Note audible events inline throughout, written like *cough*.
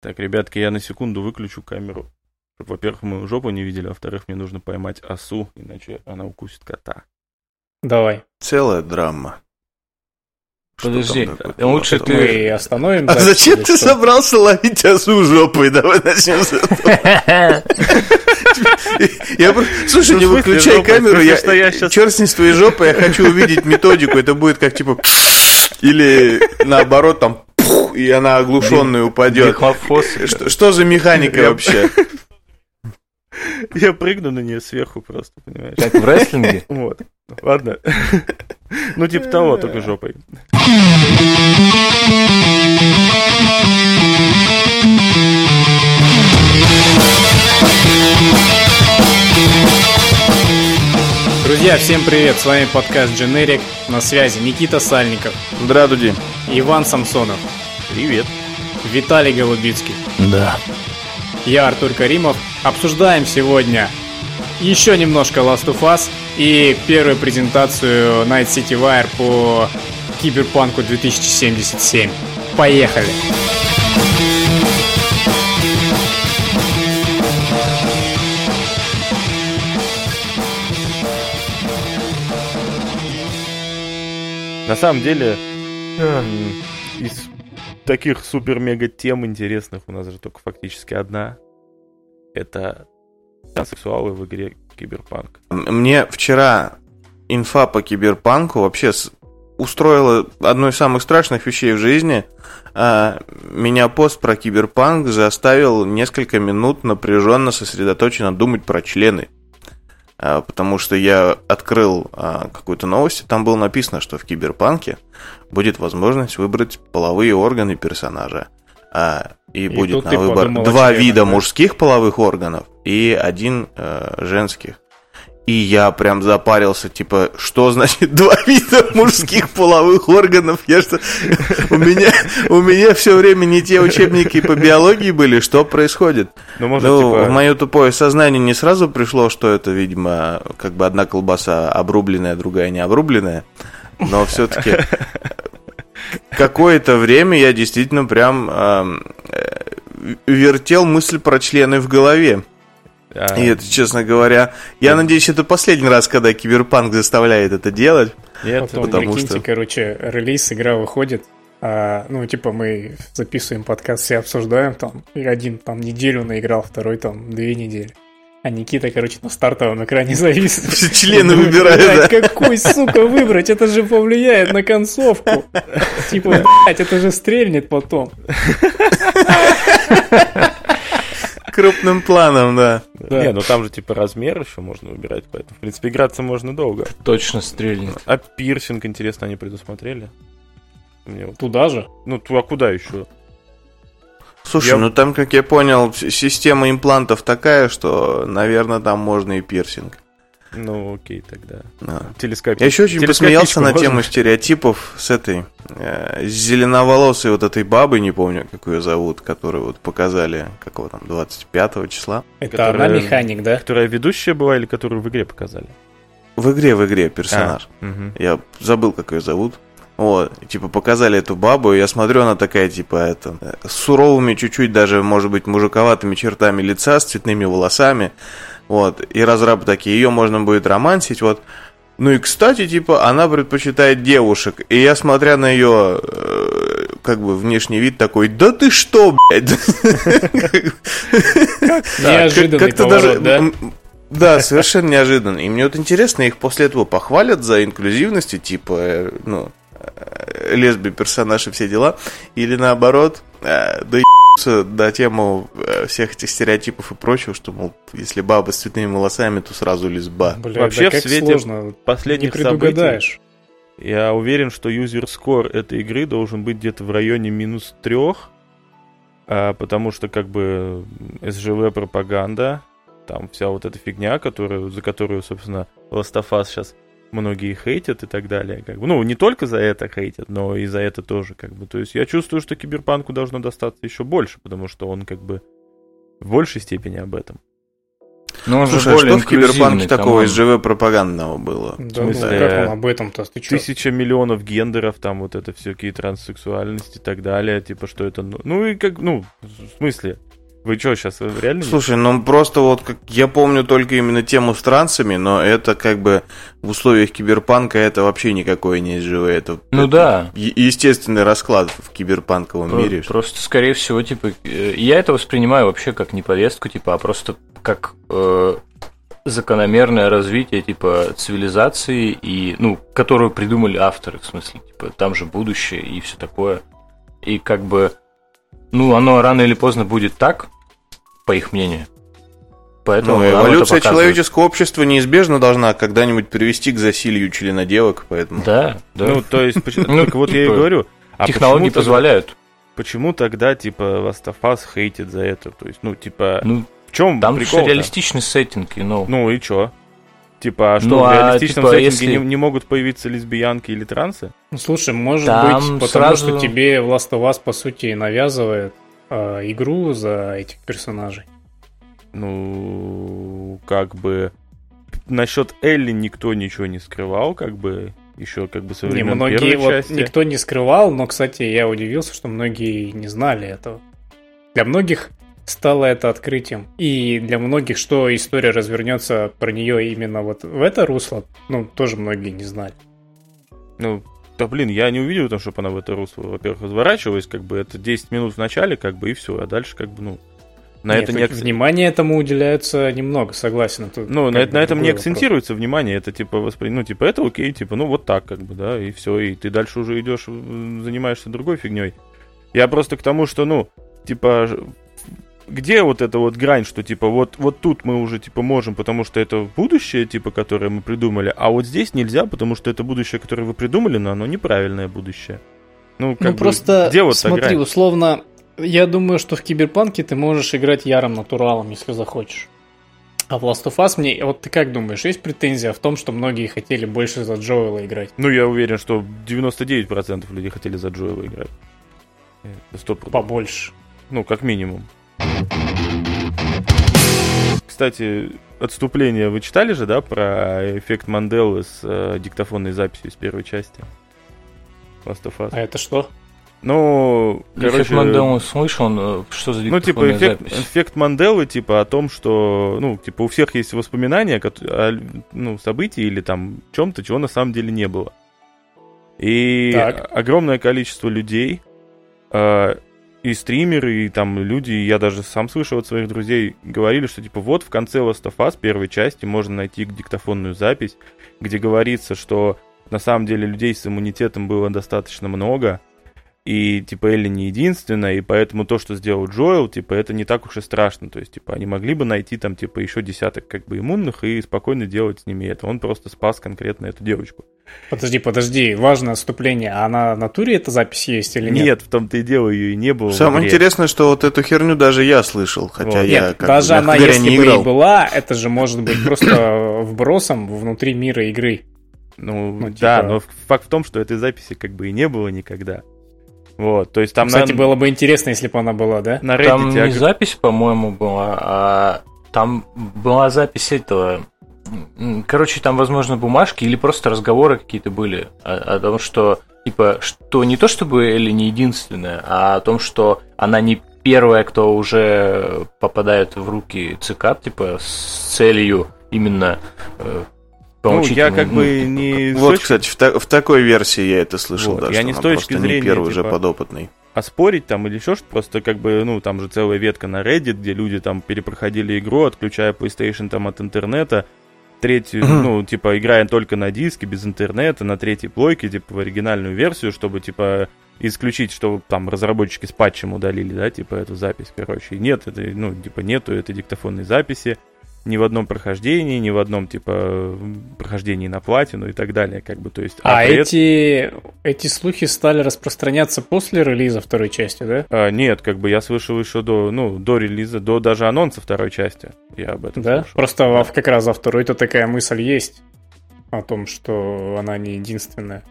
Так, ребятки, я на секунду выключу камеру. Чтобы, во-первых, мы жопу не видели, а во-вторых, мне нужно поймать осу, иначе она укусит кота. Давай. Целая драма. Что Подожди, там такое? лучше Что? ты- Мы остановим. А зачем ты что? собрался ловить осу жопой? Давай начнем с этого. *laughs* Слушай, Ну, не выключай камеру, черт с ней с твоей жопой, я хочу увидеть методику. Это будет как типа или наоборот там и она оглушенная упадет. Дихлофос. Что, что за механика вообще? Я прыгну на нее сверху просто, понимаешь? Как в рестлинге? *laughs* Вот. Ладно. Ну, типа того, только жопой. Друзья, всем привет! С вами подкаст Generic. На связи Никита Сальников, Драдуди. Иван Самсонов, Привет. Виталий Голубицкий. Да. Я Артур Каримов. Обсуждаем сегодня еще немножко Last of Us и первую презентацию Night City Wire по Киберпанку 2077. Поехали! На самом деле, из таких супер-мега тем интересных у нас же только фактически одна. Это сексуалы в игре Киберпанк. Мне вчера инфа по киберпанку вообще устроила одну из самых страшных вещей в жизни. А, Меня пост про киберпанк заставил несколько минут напряженно сосредоточенно думать про члены. А, Потому что я открыл а, какую-то новость, и там было написано, что в киберпанке будет возможность выбрать половые органы персонажа. А, И, И будет на выбор подумал два вида да? мужских половых органов и один э, женских. И я прям запарился, типа, что значит *laughs* два вида мужских половых органов? Я что, у меня, у меня все время не те учебники по биологии были, что происходит? Ну, может, Ну, типа... в мое тупое сознание не сразу пришло, что это, видимо, как бы одна колбаса обрубленная, другая не обрубленная. Но все-таки какое-то время я действительно прям э, вертел мысль про члены в голове. А, И это, честно говоря, я надеюсь, это последний раз, когда Киберпанк заставляет это делать. Нет, Потом, потому прикиньте, что- короче, релиз, игра выходит, а, ну, типа, мы записываем подкаст, все обсуждаем, там, и один там неделю наиграл, второй там две недели. А Никита, короче, на стартовом экране *laughs* завис. Все члены «Блядь, да? какой, сука, выбрать? Это же повлияет на концовку. *laughs* Типа, блядь, это же стрельнет потом. *laughs* Крупным планом, да. Да. Не, ну там же типа размер еще можно выбирать, поэтому, в принципе, играться можно долго. Точно стрельнет. А пирсинг, интересно, они предусмотрели? Мне вот- Туда же? Ну, а куда еще? Слушай, Я- ну там, как я понял, система имплантов такая, что, наверное, там можно и пирсинг. Ну, окей, тогда. Да. Телескоп. Я еще очень посмеялся на тему стереотипов с этой э, с зеленоволосой вот этой бабой, не помню, как ее зовут, которую вот показали, какого там, 25 числа. Это Которая- она механик, да? Которая ведущая была или которую в игре показали? В игре, в игре персонаж. Мгм. Я забыл, как ее зовут. Вот, типа, показали эту бабу, и я смотрю, она такая, типа, это, э, с суровыми, чуть-чуть даже, может быть, мужиковатыми чертами лица, с цветными волосами, вот, и разрабы такие, ее можно будет романсить, вот. Ну и, кстати, типа, она предпочитает девушек, и я, смотря на ее, э, как бы, внешний вид такой, да ты что, блядь? *laughs* Неожиданный поворот, да? Да, совершенно неожиданно. И мне вот интересно, их после этого похвалят за инклюзивность, типа, э, ну, э, лесби персонаж и все дела, или наоборот, э, доебутся до тему э, всех этих стереотипов и прочего, что, мол, если баба с цветными волосами, то сразу лесба. Бля, Вообще да в свете сложно. Не Последних предугадаешь. событий, я уверен, что юзер скор этой игры должен быть где-то в районе минус трех, а, потому что как бы СЖВ пропаганда, там вся вот эта фигня, которую, за которую, собственно, Last of Us сейчас многие хейтят и так далее. Как бы. Ну, не только за это хейтят, но и за это тоже. Как бы. То есть я чувствую, что Киберпанку должно достаться еще больше, потому что он как бы в большей степени об этом. Ну, он же Слушай, а более что в Киберпанке такого из. ЖВ пропагандного было? Да, ну, как он об этом-то? Ты? Тысяча миллионов гендеров, там вот это всякие транссексуальности и так далее, типа что это, ну, ну и как, ну, в смысле, вы что сейчас реально? не- Слушай, ну просто вот как я помню только именно тему с трансами, но это как бы в условиях киберпанка это вообще никакое не СЖВ. Это, Ну это да. е- естественный расклад в киберпанковом Про- мире. Просто, скорее всего, типа, э, я это воспринимаю вообще как не повестку, типа, а просто как э, закономерное развитие, типа, цивилизации, и, ну, которую придумали авторы, в смысле, типа, там же будущее и все такое. И как бы, ну, оно рано или поздно будет так, по их мнению. Поэтому Ну, эволюция человеческого общества неизбежно должна когда-нибудь привести к засилию членоделок, поэтому... Да, да. Ну, то есть, Ну, вот я и типа, говорю. А Технологии позволяют. Почему тогда, типа, Us хейтит за это? То есть, ну, типа, Ну, в чем там прикол же реалистичный сеттинг, и, ну, Ну и чё? Типа, а что, Ну, в а, реалистичном типа, сеттинге если- не, не могут появиться лесбиянки или трансы? Ну, слушай, может Там быть, потому сразу- что тебе Last of Us, по сути, навязывает э, игру за этих персонажей. Ну, как бы... Насчет Элли никто ничего не скрывал, как бы, еще как бы со Не, времен многие первой вот части. никто не скрывал, но, кстати, я удивился, что многие не знали этого. Для многих стало это открытием. И для многих, что история развернется про нее именно вот в это русло, ну, тоже многие не знали. Ну, да блин, я не увидел, там, чтобы она в это русло, во-первых, разворачивалась, как бы это 10 минут в начале, как бы, и все, а дальше, как бы, ну, на Нет, это не... хоть акц- внимание этому уделяется немного, согласен. это Ну, на, это- на этом не другой вопрос. акцентируется внимание, это типа воспри... ну, типа, это окей, типа, ну, вот так, как бы, да, и все, и ты дальше уже идешь, занимаешься другой фигней. Я просто к тому, что, ну, типа, где вот эта вот грань, что, типа, вот, вот тут мы уже, типа, можем, потому что это будущее, типа, которое мы придумали, а вот здесь нельзя, потому что это будущее, которое вы придумали, но оно неправильное будущее. Ну, как Ну, бы, просто где вот смотри, грань? условно, я думаю, что в Киберпанке ты можешь играть ярым натуралом, если захочешь. А в Last of Us мне... Вот ты как думаешь, есть претензия в том, что многие хотели больше за Джоэла играть? Ну, я уверен, что 99% людей хотели за Джоэла играть. Э, 100%. Побольше. Ну, как минимум. Кстати, отступление вы читали же, да, про эффект Манделы с э, диктофонной записью из первой части? Last of Us. А это что? Ну, Эффект короче... Манделы слышал, э, что за Ну, типа, эффект, запись? эффект Манделы, типа, о том, что, ну, типа, у всех есть воспоминания о, ну, событии или там чем-то, чего на самом деле не было. И Так. огромное количество людей, э, и стримеры, и там люди, и я даже сам слышал от своих друзей, говорили, что, типа, вот в конце Last of Us первой части можно найти диктофонную запись, где говорится, что на самом деле людей с иммунитетом было достаточно много, и, типа, Элли не единственная, и поэтому то, что сделал Джоэл, типа, это не так уж и страшно. То есть, типа, они могли бы найти там, типа, еще десяток, как бы, иммунных и спокойно делать с ними это. Он просто спас конкретно эту девочку. Подожди, подожди, важное отступление. А на натуре эта запись есть или нет? Нет, в том-то и дело, ее и не было. Самое интересное, что вот эту херню даже я слышал, хотя Вот. я Нет, как даже бы, она, говоря, если не бы и играл. была, это же может быть просто вбросом внутри мира игры. Ну, Ну, да, типа- но факт в том, что этой записи как бы и не было никогда. Вот, то есть там Кстати, на, было бы интересно, если бы она была, да? на Reddit... Там не ог- запись, по-моему, была, а там была запись этого. Короче, там, возможно, бумажки или просто разговоры какие-то были о, о том, что типа, что не то чтобы Элли не единственная, а о том, что она не первая, кто уже попадает в руки ЦК, типа, с целью именно э, Ну, я как бы не... Вот, точки- кстати, в, та- в такой версии я это слышал, Вот, да, я что не с точки зрения, не первый уже типа, подопытный. оспорить там или еще что-то, просто как бы, ну, там же целая ветка на Reddit, где люди там перепроходили игру, отключая PlayStation там от интернета, третью, ну, типа, играя только на диске, без интернета, на третьей плойке, типа, в оригинальную версию, чтобы, типа, исключить, что там разработчики с патчем удалили, да, типа, эту запись, короче. И нет, это, ну, типа, нету этой диктофонной записи ни в одном прохождении, ни в одном, типа, прохождении на платину и так далее, как бы, то есть... А этом- эти, эти слухи стали распространяться после релиза второй части, да? А, нет, как бы я слышал еще до, ну, до релиза, до даже анонса второй части. Я об этом Да? слышал. Просто во- как раз во второй-то такая мысль есть о том, что она не единственная.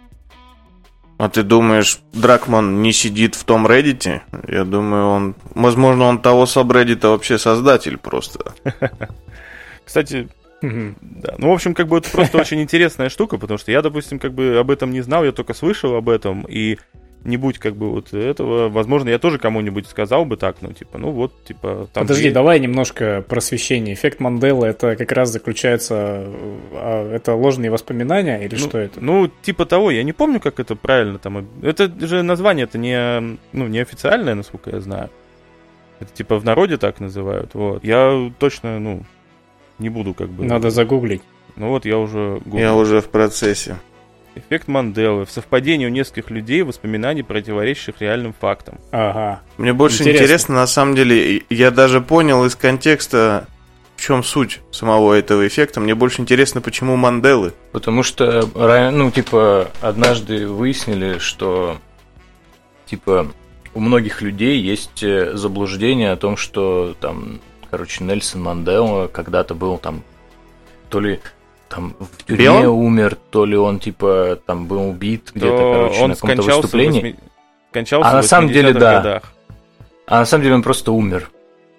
А ты думаешь, Дракман не сидит в том Reddit? Я думаю, он... Возможно, он того сабреддита вообще создатель просто. *laughs* Кстати, да. Ну, в общем, как бы это просто *laughs* очень интересная штука, потому что я, допустим, как бы об этом не знал, я только слышал об этом, и не будь как бы вот этого, возможно, я тоже кому-нибудь сказал бы так, ну, типа, ну вот, типа... Там Подожди, есть... давай немножко просвещение. Эффект Манделы, это как раз заключается... А, это ложные воспоминания или ну, что это? Ну, типа того, я не помню, как это правильно там... Это же название, это не, ну, не официальное, насколько я знаю. Это типа в народе так называют, вот. Я точно, ну, не буду как бы... Надо загуглить. Ну вот я уже гуглю. Я уже в процессе. Эффект Манделы. В совпадении у нескольких людей воспоминаний, противоречащих реальным фактам. Ага. Мне больше интересно. интересно, на самом деле, я даже понял из контекста, в чем суть самого этого эффекта. Мне больше интересно, почему Манделы. Потому что, ну, типа, однажды выяснили, что, типа, у многих людей есть э, заблуждение о том, что там, короче, Нельсон Мандела когда-то был там то ли там в тюрьме Белым? умер, то ли он типа там был убит где-то, короче, он на каком-то выступлении. 8... Скончался а на самом деле, да. Годах. А на самом деле он просто умер.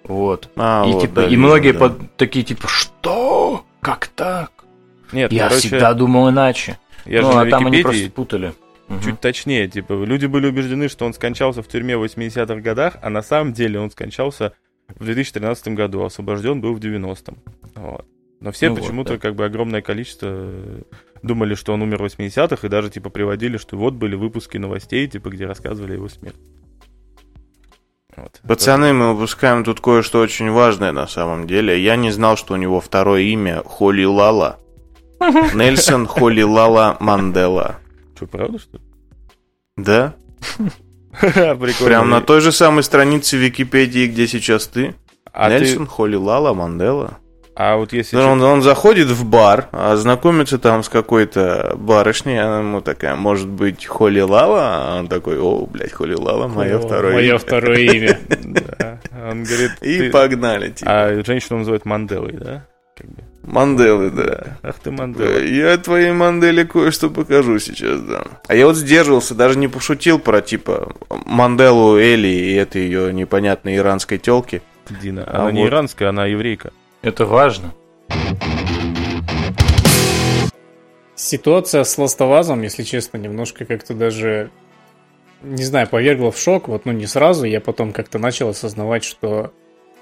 Вот. А, и вот, типа, да, и многие да. под, такие типа, что? Как так? Нет, я короче, всегда думал иначе. Я ну, же а там они просто путали. Чуть угу. точнее, типа, люди были убеждены, что он скончался в тюрьме в 80-х годах, а на самом деле он скончался в 2013 году, освобожден был в 90-м. Вот. Но все ну почему-то, вот, да. как бы, огромное количество э, думали, что он умер в 80-х, и даже, типа, приводили, что вот были выпуски новостей, типа, где рассказывали его смерть. Вот. Пацаны, мы выпускаем тут кое-что очень важное на самом деле. Я не знал, что у него второе имя Холи Лала. *laughs* Нельсон Холи Лала Мандела. Что, правда, что ли? Да. *laughs* Прям на той же самой странице Википедии, где сейчас ты. А Нельсон ты... Холи Лала Мандела. А вот если... Он, он заходит в бар, а знакомится там с какой-то барышней, она ему такая, может быть, Холи Лала? А он такой, о, блядь, Холи Лала, мое о, второе мое имя. Мое второе имя. *laughs* Он говорит... И погнали. Типа. А женщину называют Манделой, да? Манделы, да. Ах ты Мандела. Я твоей Манделе кое-что покажу сейчас, да. А я вот сдерживался, даже не пошутил про, типа, Манделу Эли и этой ее непонятной иранской телки. Дина. Она а не вот... иранская, она еврейка. Это важно. Ситуация с ластовазом, если честно, немножко как-то даже, не знаю, повергла в шок. Вот, ну, не сразу, я потом как-то начал осознавать, что,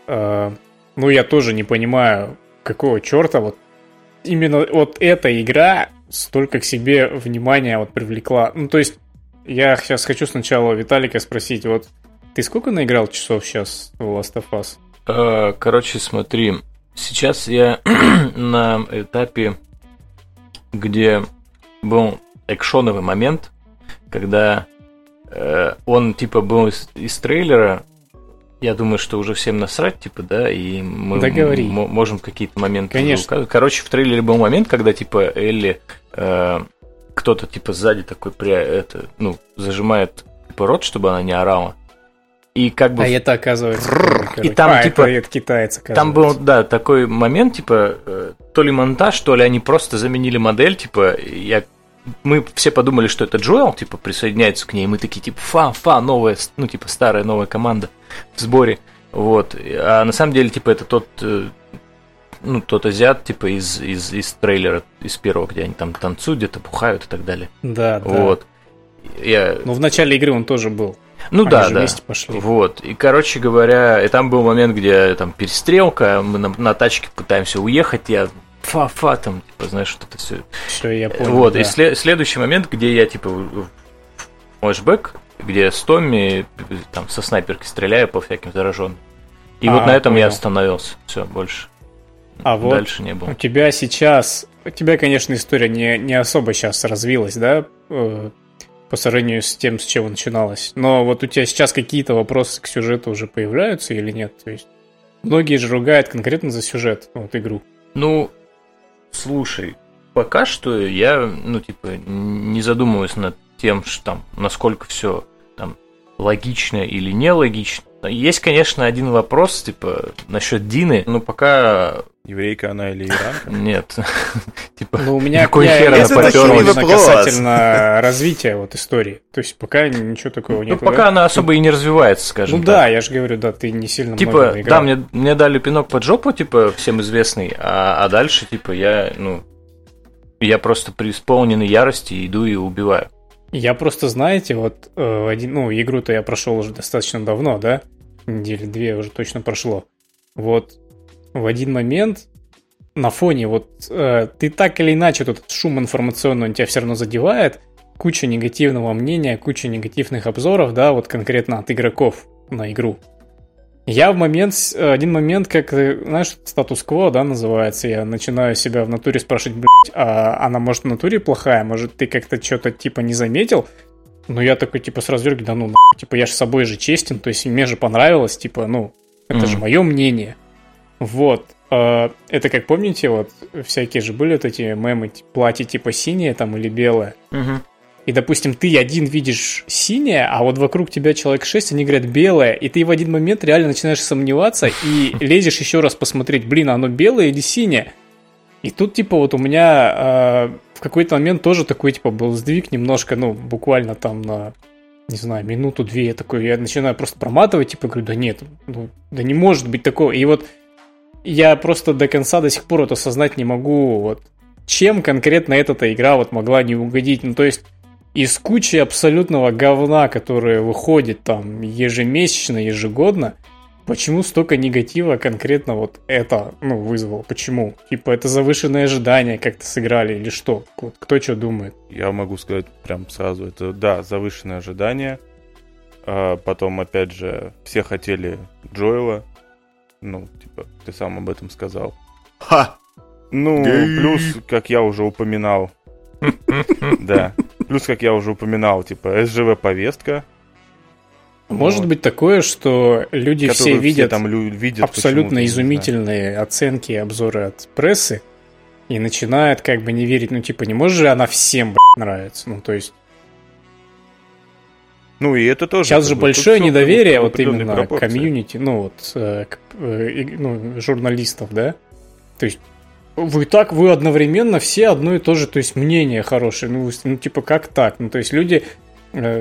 э, ну, я тоже не понимаю, какого черта вот именно вот эта игра столько к себе внимания вот привлекла. Ну, то есть, я сейчас хочу сначала Виталика спросить, вот ты сколько наиграл часов сейчас в Last of Us? Э, короче, смотри, Сейчас я *clears throat* на этапе, где был экшоновый момент, когда э, он типа был из, из трейлера. Я думаю, что уже всем насрать, типа, да, и мы м- можем какие-то моменты. Конечно. Короче, в трейлере был момент, когда типа Элли э, кто-то типа сзади такой при это, ну, зажимает типа, рот, чтобы она не орала. И как бы... А это оказывается... И там, а, типа... Это китаец, Там был, да, такой момент, типа, э, то ли монтаж, то ли они просто заменили модель, типа, я мы все подумали, что это Джоэл, типа, присоединяется к ней, и мы такие, типа, фа, фа, новая, ну, типа, старая новая команда в сборе, вот, а на самом деле, типа, это тот, э, ну, тот азиат, типа, из, из, из трейлера, из первого, где они там танцуют, где-то пухают и так далее. Да, да. Вот. Я... Ну, в начале игры он тоже был. Ну Они да, да. Вместе пошли. Вот. И, короче говоря, и там был момент, где там перестрелка, мы на, на тачке пытаемся уехать, я фа-фа, там, типа, знаешь, что это все. Все, я понял. Вот, да. и след- следующий момент, где я, типа, флешбэк, где с Томми там со снайперки стреляю по всяким зараженным. И а, вот на этом понял. я остановился. Все, больше. А вот дальше не было. У тебя сейчас. У тебя, конечно, история не, не особо сейчас развилась, да? По сравнению с тем, с чего начиналось. Но вот у тебя сейчас какие-то вопросы к сюжету уже появляются или нет? То есть многие же ругают конкретно за сюжет, вот игру. Ну, слушай, пока что я, ну, типа, не задумываюсь над тем, что там, насколько все там логично или нелогично. Есть, конечно, один вопрос, типа, насчет Дины, но пока Еврейка она или иранка? Нет. *laughs* типа, ну, у меня какой хер она поперлась касательно *laughs* развития вот истории. То есть пока ничего такого нет. Ну, пока она особо и не развивается, скажем Ну да, я же говорю, да, ты не сильно Типа, да, мне, мне дали пинок под жопу, типа, всем известный, а, а дальше, типа, я, ну, я просто преисполненный ярости иду и убиваю. Я просто, знаете, вот э, один, ну, игру-то я прошел уже достаточно давно, да? Недели две уже точно прошло. Вот в один момент на фоне вот э, ты так или иначе этот шум информационный он тебя все равно задевает, куча негативного мнения, куча негативных обзоров, да, вот конкретно от игроков на игру. Я в момент, один момент, как, знаешь, статус-кво, да, называется, я начинаю себя в натуре спрашивать, блядь, а она, может, в натуре плохая, может, ты как-то что-то, типа, не заметил? Но я такой, типа, сразу говорю, да ну, нахуй, типа, я же с собой же честен, то есть мне же понравилось, типа, ну, это mm-hmm. же мое мнение. Вот. А, это как помните, вот всякие же были вот эти мемы, платье типа синее там или белое. Угу и, допустим, ты один видишь синее, а вот вокруг тебя человек 6, они говорят белое, и ты в один момент реально начинаешь сомневаться и *laughs* лезешь еще раз посмотреть, блин, оно белое или синее? И тут, типа, вот у меня э, в какой-то момент тоже такой, типа, был сдвиг немножко, ну, буквально там на, не знаю, минуту-две, я такой, я начинаю просто проматывать, типа, говорю, да нет, ну, да не может быть такого. И вот я просто до конца до сих пор это осознать не могу, вот, чем конкретно эта игра вот могла не угодить. Ну, то есть, из кучи абсолютного говна, которое выходит там ежемесячно, ежегодно, почему столько негатива конкретно вот это, ну, вызвало? Почему? Типа, это завышенные ожидания как-то сыграли или что? Вот, кто что думает? Я могу сказать прям сразу, это, да, завышенные ожидания. А потом, опять же, все хотели Джоэла. Ну, типа, ты сам об этом сказал. Ха! Ну, плюс, как я уже упоминал, *laughs* да. Плюс, как я уже упоминал, типа СЖВ-повестка. Может вот. быть такое, что люди все видят, все там видят абсолютно изумительные оценки и обзоры от прессы и начинают как бы не верить, ну типа не может же она всем блядь, нравится, ну то есть. Ну и это тоже. Сейчас же большое недоверие вот именно к комьюнити, ну вот э, к, э, ну, журналистов, да. То есть вы так, вы одновременно все одно и то же, то есть мнение хорошее. Ну, ну типа, как так? Ну, то есть люди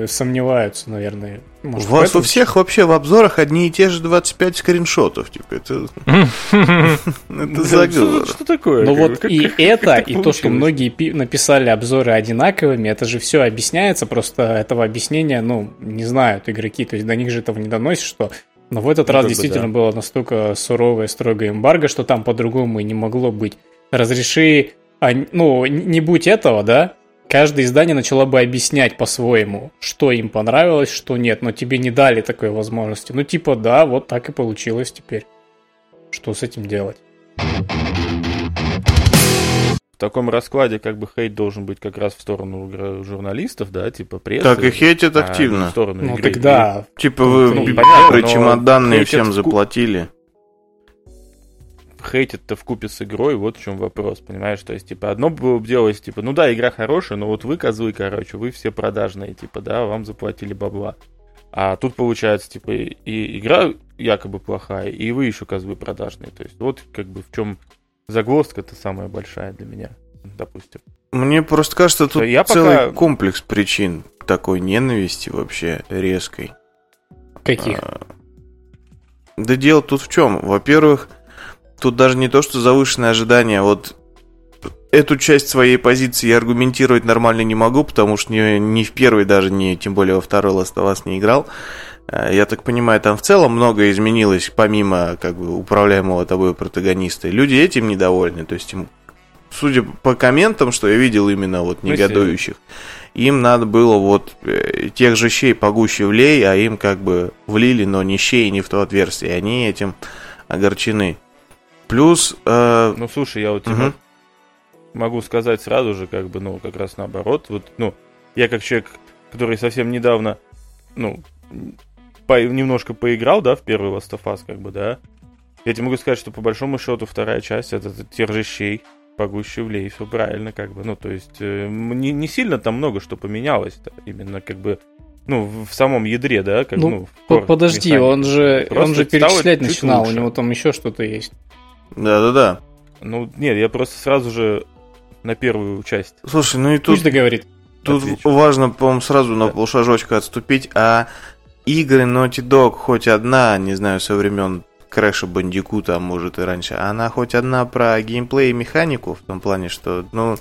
сомневаются, наверное. Может, У вас у всех вообще в обзорах одни и те же 25 скриншотов. Типа, это... *laughs* Это заговор. Что такое? Ну вот и это, и то, что многие написали обзоры одинаковыми, это же все объясняется, просто этого объяснения, ну, не знают игроки, то есть до них же этого не доносит, что но в этот ну, раз действительно было настолько суровое, строгое эмбарго, что там по-другому и не могло быть. Разреши, а, ну, не будь этого, да, каждое издание начало бы объяснять по-своему, что им понравилось, что нет, но тебе не дали такой возможности. Ну, типа, да, вот так и получилось теперь. Что с этим делать? в таком раскладе как бы хейт должен быть как раз в сторону журналистов, да, типа прессы. Так и хейтят а активно. в сторону ну игры. тогда... Типа вы ну, понятно, чемоданные всем заплатили. Хейтят-то в купе с игрой, вот в чем вопрос, понимаешь? То есть, типа, одно было бы делать, типа, ну да, игра хорошая, но вот вы козлы, короче, вы все продажные, типа, да, вам заплатили бабла. А тут получается, типа, и игра якобы плохая, и вы еще козлы продажные. То есть, вот как бы в чем загвоздка это самая большая для меня, допустим. Мне просто кажется, тут я целый пока... комплекс причин такой ненависти вообще резкой. Каких? А... Да дело тут в чем? Во-первых, тут даже не то, что завышенные ожидания. Вот эту часть своей позиции я аргументировать нормально не могу, потому что ни, ни в первой, даже не, тем более во второй Last of Us не играл. Э, я так понимаю, там в целом многое изменилось, помимо как бы управляемого тобой протагониста. Люди этим недовольны, то есть им, судя по комментам, что я видел именно вот негодующих, им надо было вот э, тех же щей погуще влей, а им как бы влили, но не щей, не в то отверстие, они этим огорчены. Плюс... Э... Ну, слушай, я вот тебе угу. могу сказать сразу же, как бы, ну, как раз наоборот. Вот, ну, я как человек, который совсем недавно, ну, по, немножко поиграл, да, в первый Last of Us, как бы, да, я тебе могу сказать, что по большому счету вторая часть это тех же щей, погуще влей, все правильно, как бы, ну, то есть, э, не, не сильно там много что поменялось -то, именно, как бы, ну, в самом ядре, да, как ну, ну подожди, механики. он же, Просто он же перечислять начинал, лучше. у него там еще что-то есть. Да-да-да. Ну, нет, я просто сразу же на первую часть. Слушай, ну и тут... Пусть договорит. Тут Отвечу. важно, по-моему, сразу на Да. полшажочка отступить, а игры Naughty Dog хоть одна, не знаю, со времен Крэша Бандикута, а может и раньше, она хоть одна про геймплей и механику, в том плане, что, ну,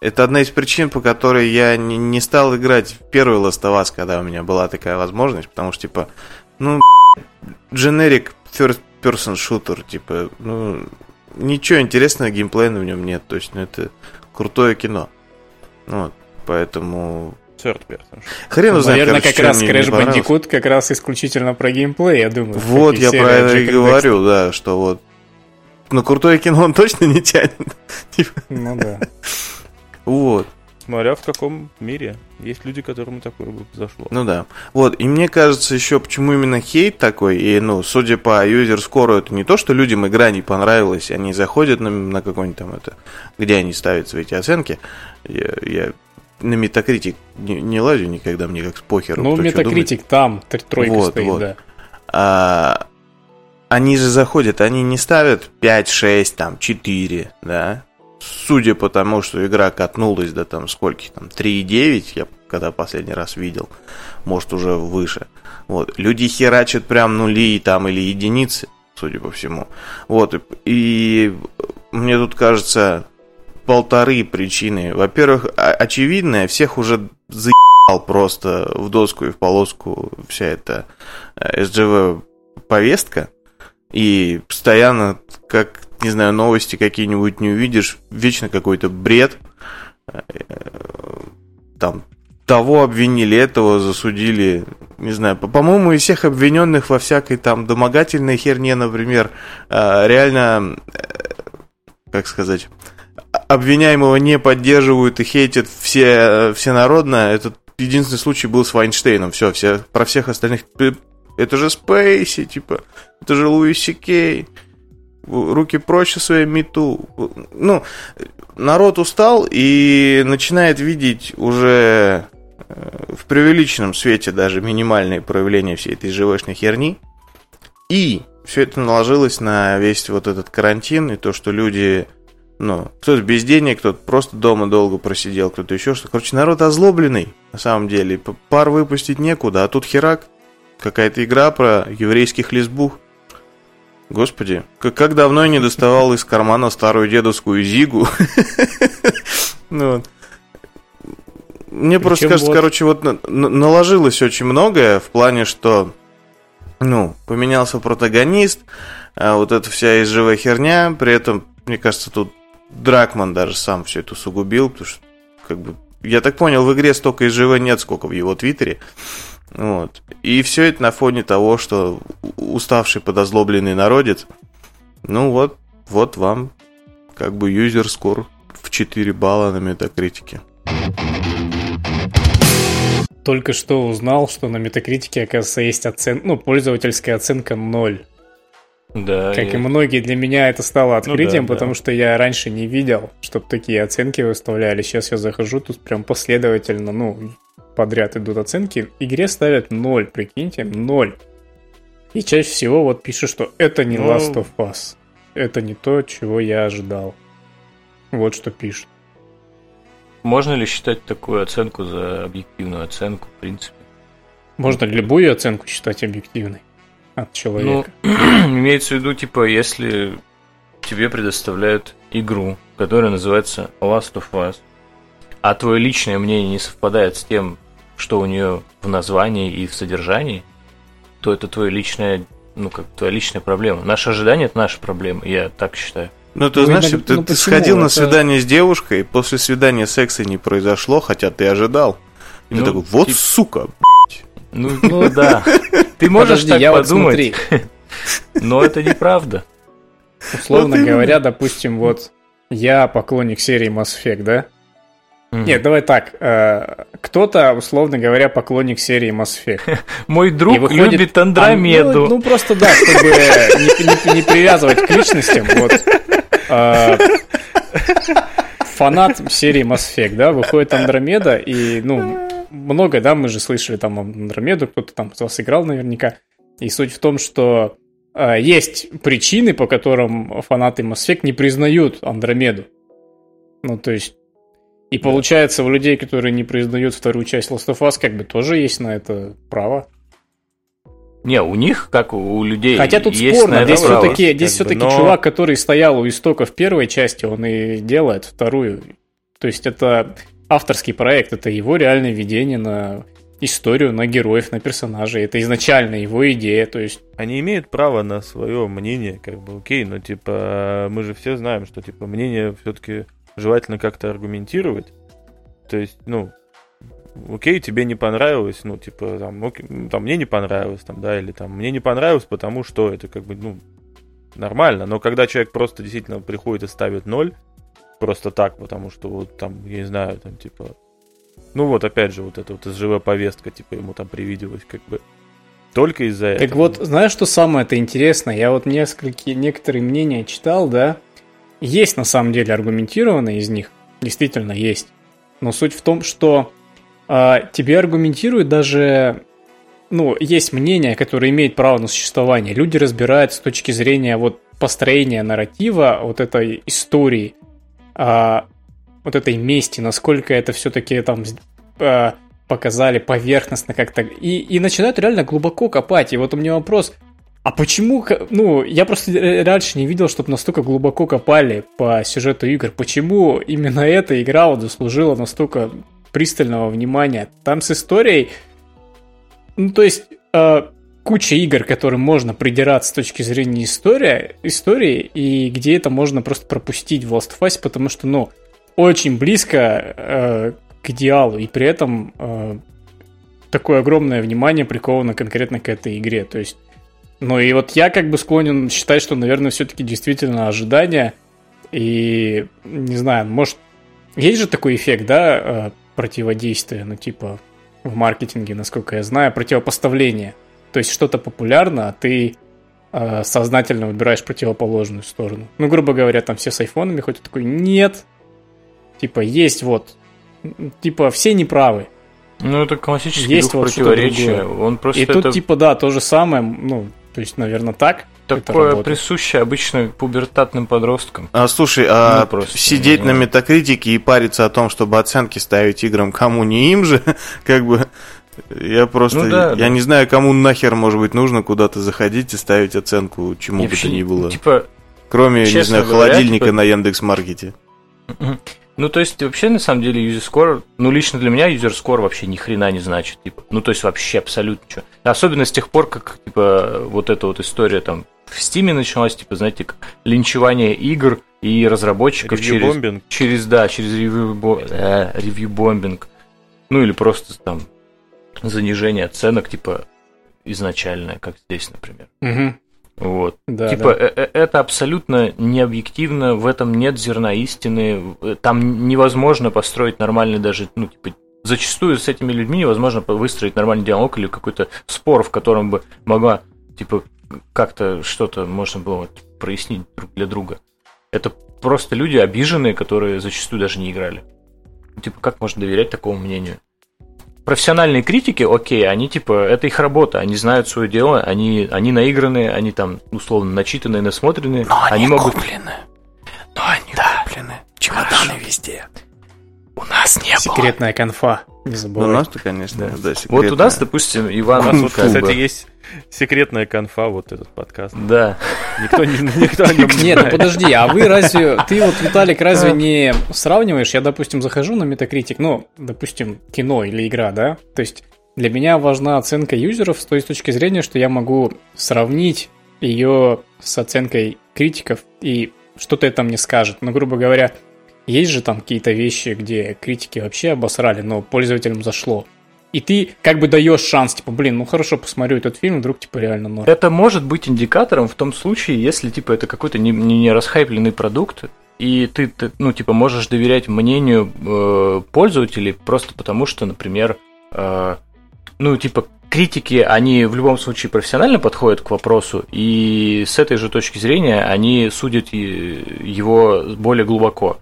это одна из причин, по которой я не, не стал играть в первый Last of Us, когда у меня была такая возможность, потому что, типа, ну, generic first person shooter, типа, ну, ничего интересного геймплейного в нем нет, то есть, ну, это крутое кино. Вот, поэтому... Third person. Хрен узнает, Наверное, короче, как раз Crash. Bandicoot как раз исключительно про геймплей, я думаю. Вот, я про это и говорю, да, что вот... Ну, крутое кино он точно не тянет. Типа. Ну да. Вот, Смотря в каком мире. Есть люди, которым такое бы зашло. ну да. Вот, и мне кажется еще, почему именно хейт такой, и, ну, судя по юзер-скору, это не то, что людям игра не понравилась, они заходят на, на какой-нибудь там это, где они ставят свои эти оценки. Я, я на Metacritic не, не лазю никогда, мне как с похеру. Ну. Метакритик там, тр- тройка Вот, стоит, вот. да. а, они же заходят, они не ставят 5, 6, там, 4, да. Судя по тому, что игра катнулась до там скольки, там, 3,9, я когда последний раз видел, может уже выше. Вот, люди херачат прям нули там или единицы, судя по всему. Вот, и, и мне тут кажется полторы причины. Во-первых, о- очевидное, всех уже заебал просто в доску и в полоску вся эта э, SGV повестка, и постоянно, как, не знаю, новости какие-нибудь не увидишь, вечно какой-то бред. Э, Там того обвинили, этого засудили, не знаю, по- по-моему, из всех обвиненных во всякой там домогательной херне, например, э, реально, э, как сказать, обвиняемого не поддерживают и хейтят все, всенародно. Этот единственный случай был с Вайнштейном. Все, все, про всех остальных... «Э, Это же Спейси, типа, это же Луис Сикей. Руки со своей мету. Ну, народ устал и начинает видеть уже э, в преувеличенном свете даже минимальные проявления всей этой ЖВшной херни. И все это наложилось на весь вот этот карантин и то, что люди, ну, кто-то без денег, кто-то просто дома долго просидел, кто-то еще что. Короче, народ озлобленный, на самом деле. Пар выпустить некуда, а тут херак. Какая-то игра про еврейских лесбух. Господи, как, как давно я не доставал из кармана старую дедовскую зигу. *laughs* Ну. Мне просто кажется, короче, вот на- на- наложилось очень многое в плане, что, ну, поменялся протагонист, а вот эта вся изживая херня, при этом, мне кажется, тут Дракман даже сам все это усугубил, потому что, как бы, я так понял, в игре столько изживы нет, сколько в его твиттере. Вот. И все это на фоне того, что уставший подозлобленный народец, ну вот, вот вам как бы юзер скор в 4 балла на метакритике. Только что узнал, что на Метакритике, оказывается, есть оценка, ну, пользовательская оценка 0. Да, Как и и- многие, для меня это стало открытием, да, да. потому что я раньше не видел, чтобы такие оценки выставляли. Сейчас я захожу, тут прям последовательно, ну, подряд идут оценки. Игре ставят 0, прикиньте, 0. И чаще всего вот пишут, что это не Ну- Last of Us. Это не то, чего я ожидал. Вот что пишут. Можно ли считать такую оценку за объективную оценку, в принципе? Можно любую оценку считать объективной от Ну, человека. *clears throat* имеется в виду, типа, если тебе предоставляют игру, которая называется Last of Us, а твое личное мнение не совпадает с тем, что у нее в названии и в содержании, то это твое личное, ну, как твоя личная проблема. Наши ожидания – это наша проблема, я так считаю. Ну, ты Ну, знаешь, иногда- если ты, ну, ты сходил на Это- свидание с девушкой, после свидания секса не произошло, хотя ты ожидал. И ты Ну, такой, вот тип- сука, Ну, ну да. Ты можешь Подожди, так я вот подумать, смотри, но это неправда. условно Вот именно. говоря, допустим, вот я поклонник серии Mass Effect, да? Мгм. Нет, давай так. э, Кто-то, условно говоря, поклонник серии Mass Effect. *laughs* Мой друг выходит- любит А, Андромеду. ну, ну, просто да, чтобы не, не- не привязывать к личностям. Вот. Э, Фанат серии Mass Effect, да, выходит Андромеда, и, ну, много, да, мы же слышали там Андромеду, кто-то там вас играл наверняка. И суть в том, что а, есть причины, по которым фанаты Mass Effect не признают Андромеду. Ну, то есть... И получается, у людей, которые не признают вторую часть Last of Us, как бы тоже есть на это право. Не, у них, как у людей, Хотя тут есть спорно, здесь право. все-таки, здесь все-таки но- чувак, который стоял у истоков первой части, он и делает вторую. То есть это авторский проект, это его реальное видение на историю, на героев, на персонажей. Это изначально его идея, то есть Они имеют право на свое мнение, как бы, окей, но, типа, мы же все знаем, что, типа, мнение все-таки желательно как-то аргументировать. То есть, ну, окей, тебе не понравилось, ну, типа, там, окей, ну, там, мне не понравилось, там, да, или там, мне не понравилось, потому что это, как бы, ну, нормально. Но когда человек просто действительно приходит и ставит ноль, просто так, потому что вот там, я не знаю, там, типа, ну, вот, опять же, вот эта вот живая повестка, типа, ему там привиделась, как бы, только из-за этого. Так вот, знаешь, что самое-то интересное? Я вот несколько, некоторые мнения читал, да. Есть на самом деле аргументированные из них, действительно есть. Но суть в том, что а, тебе аргументируют даже... Ну, есть мнение, которое имеет право на существование. Люди разбирают с точки зрения вот построения нарратива, вот этой истории, а, вот этой мести, насколько это все-таки там а, показали поверхностно как-то. И, и начинают реально глубоко копать. И вот у меня вопрос, а почему, ну, я просто раньше не видел, чтобы настолько глубоко копали по сюжету игр. Почему именно эта игра вот заслужила настолько пристального внимания? Там с историей, ну, то есть, э, куча игр, к которым можно придираться с точки зрения истории, истории, и где это можно просто пропустить в Last of Us, потому что, ну, очень близко э, к идеалу, и при этом э, такое огромное внимание приковано конкретно к этой игре. То есть, ну и вот я как бы склонен считать, что, наверное, все-таки действительно ожидания, и не знаю, может, есть же такой эффект, да, э, противодействия, ну типа в маркетинге, насколько я знаю, противопоставление. То есть что-то популярно, а ты э, сознательно выбираешь противоположную сторону. Ну, грубо говоря, там все с айфонами ходят такой, нет, типа есть вот, типа все неправы. Ну, это классический Есть дух вот что-то противоречия. другое. Он просто И тут это типа да, то же самое, ну, то есть, наверное, так. такое присуще обычно пубертатным подросткам. А, слушай, а Ну, просто, сидеть не на метакритике и париться о том, чтобы оценки ставить играм кому не им же, *laughs* как бы я просто, Ну да, я да. не знаю, кому нахер, может быть, нужно куда-то заходить и ставить оценку чему И бы то вообще, ни было. Типа, Кроме, не знаю, говоря, холодильника типа- на Яндекс.Маркете. Ну, то есть, вообще, на самом деле, user score, ну, лично для меня user score вообще ни хрена не значит, типа, ну, то есть, вообще абсолютно ничего. Особенно с тех пор, как, типа, вот эта вот история там в Стиме началась, типа, знаете, как линчевание игр и разработчиков через, Ревью-бомбинг. через, да, через ревью, бомбинг, ну, или просто там занижение оценок, типа, изначальное, как здесь, например. Мгм. Вот. Да, типа, да. э- э- это абсолютно необъективно, в этом нет зерна истины, э, там невозможно построить нормальный даже, ну, типа, зачастую с этими людьми невозможно выстроить нормальный диалог или какой-то спор, в котором бы могла, типа, как-то что-то можно было вот прояснить друг для друга. Это просто люди обиженные, которые зачастую даже не играли. Типа, как можно доверять такому мнению? Профессиональные критики, окей, они типа, это их работа, они знают свое дело, они, они наигранные, они там, условно, начитанные, насмотренные, они, могут... куплены. Но они куплены. Чемоданы везде. У нас не Секретная конфа, не Ну, у забывай. нас-то, конечно, да, Вот секретная. у нас, допустим, У Иван, нас вот, как бы- кстати, есть секретная конфа, вот этот подкаст. Да. Никто, не, никто о нем не Нет, ну подожди, а вы разве, *laughs* ты вот, Виталик, разве не сравниваешь? Я, допустим, захожу на Metacritic, ну, допустим, кино или игра, да? То есть для меня важна оценка юзеров с той точки зрения, что я могу сравнить ее с оценкой критиков и что-то это мне скажет. Ну, грубо говоря, есть же там какие-то вещи, где критики вообще обосрали, но пользователям зашло. И ты как бы даешь шанс, типа, блин, ну хорошо, посмотрю этот фильм, вдруг типа реально норм. Это может быть индикатором в том случае, если, типа, это какой-то не, не, расхайпленный продукт, и ты, ты, ну, типа, можешь доверять мнению э, пользователей просто потому, что, например, э, ну, типа, критики, они в любом случае профессионально подходят к вопросу, и с этой же точки зрения они судят его более глубоко.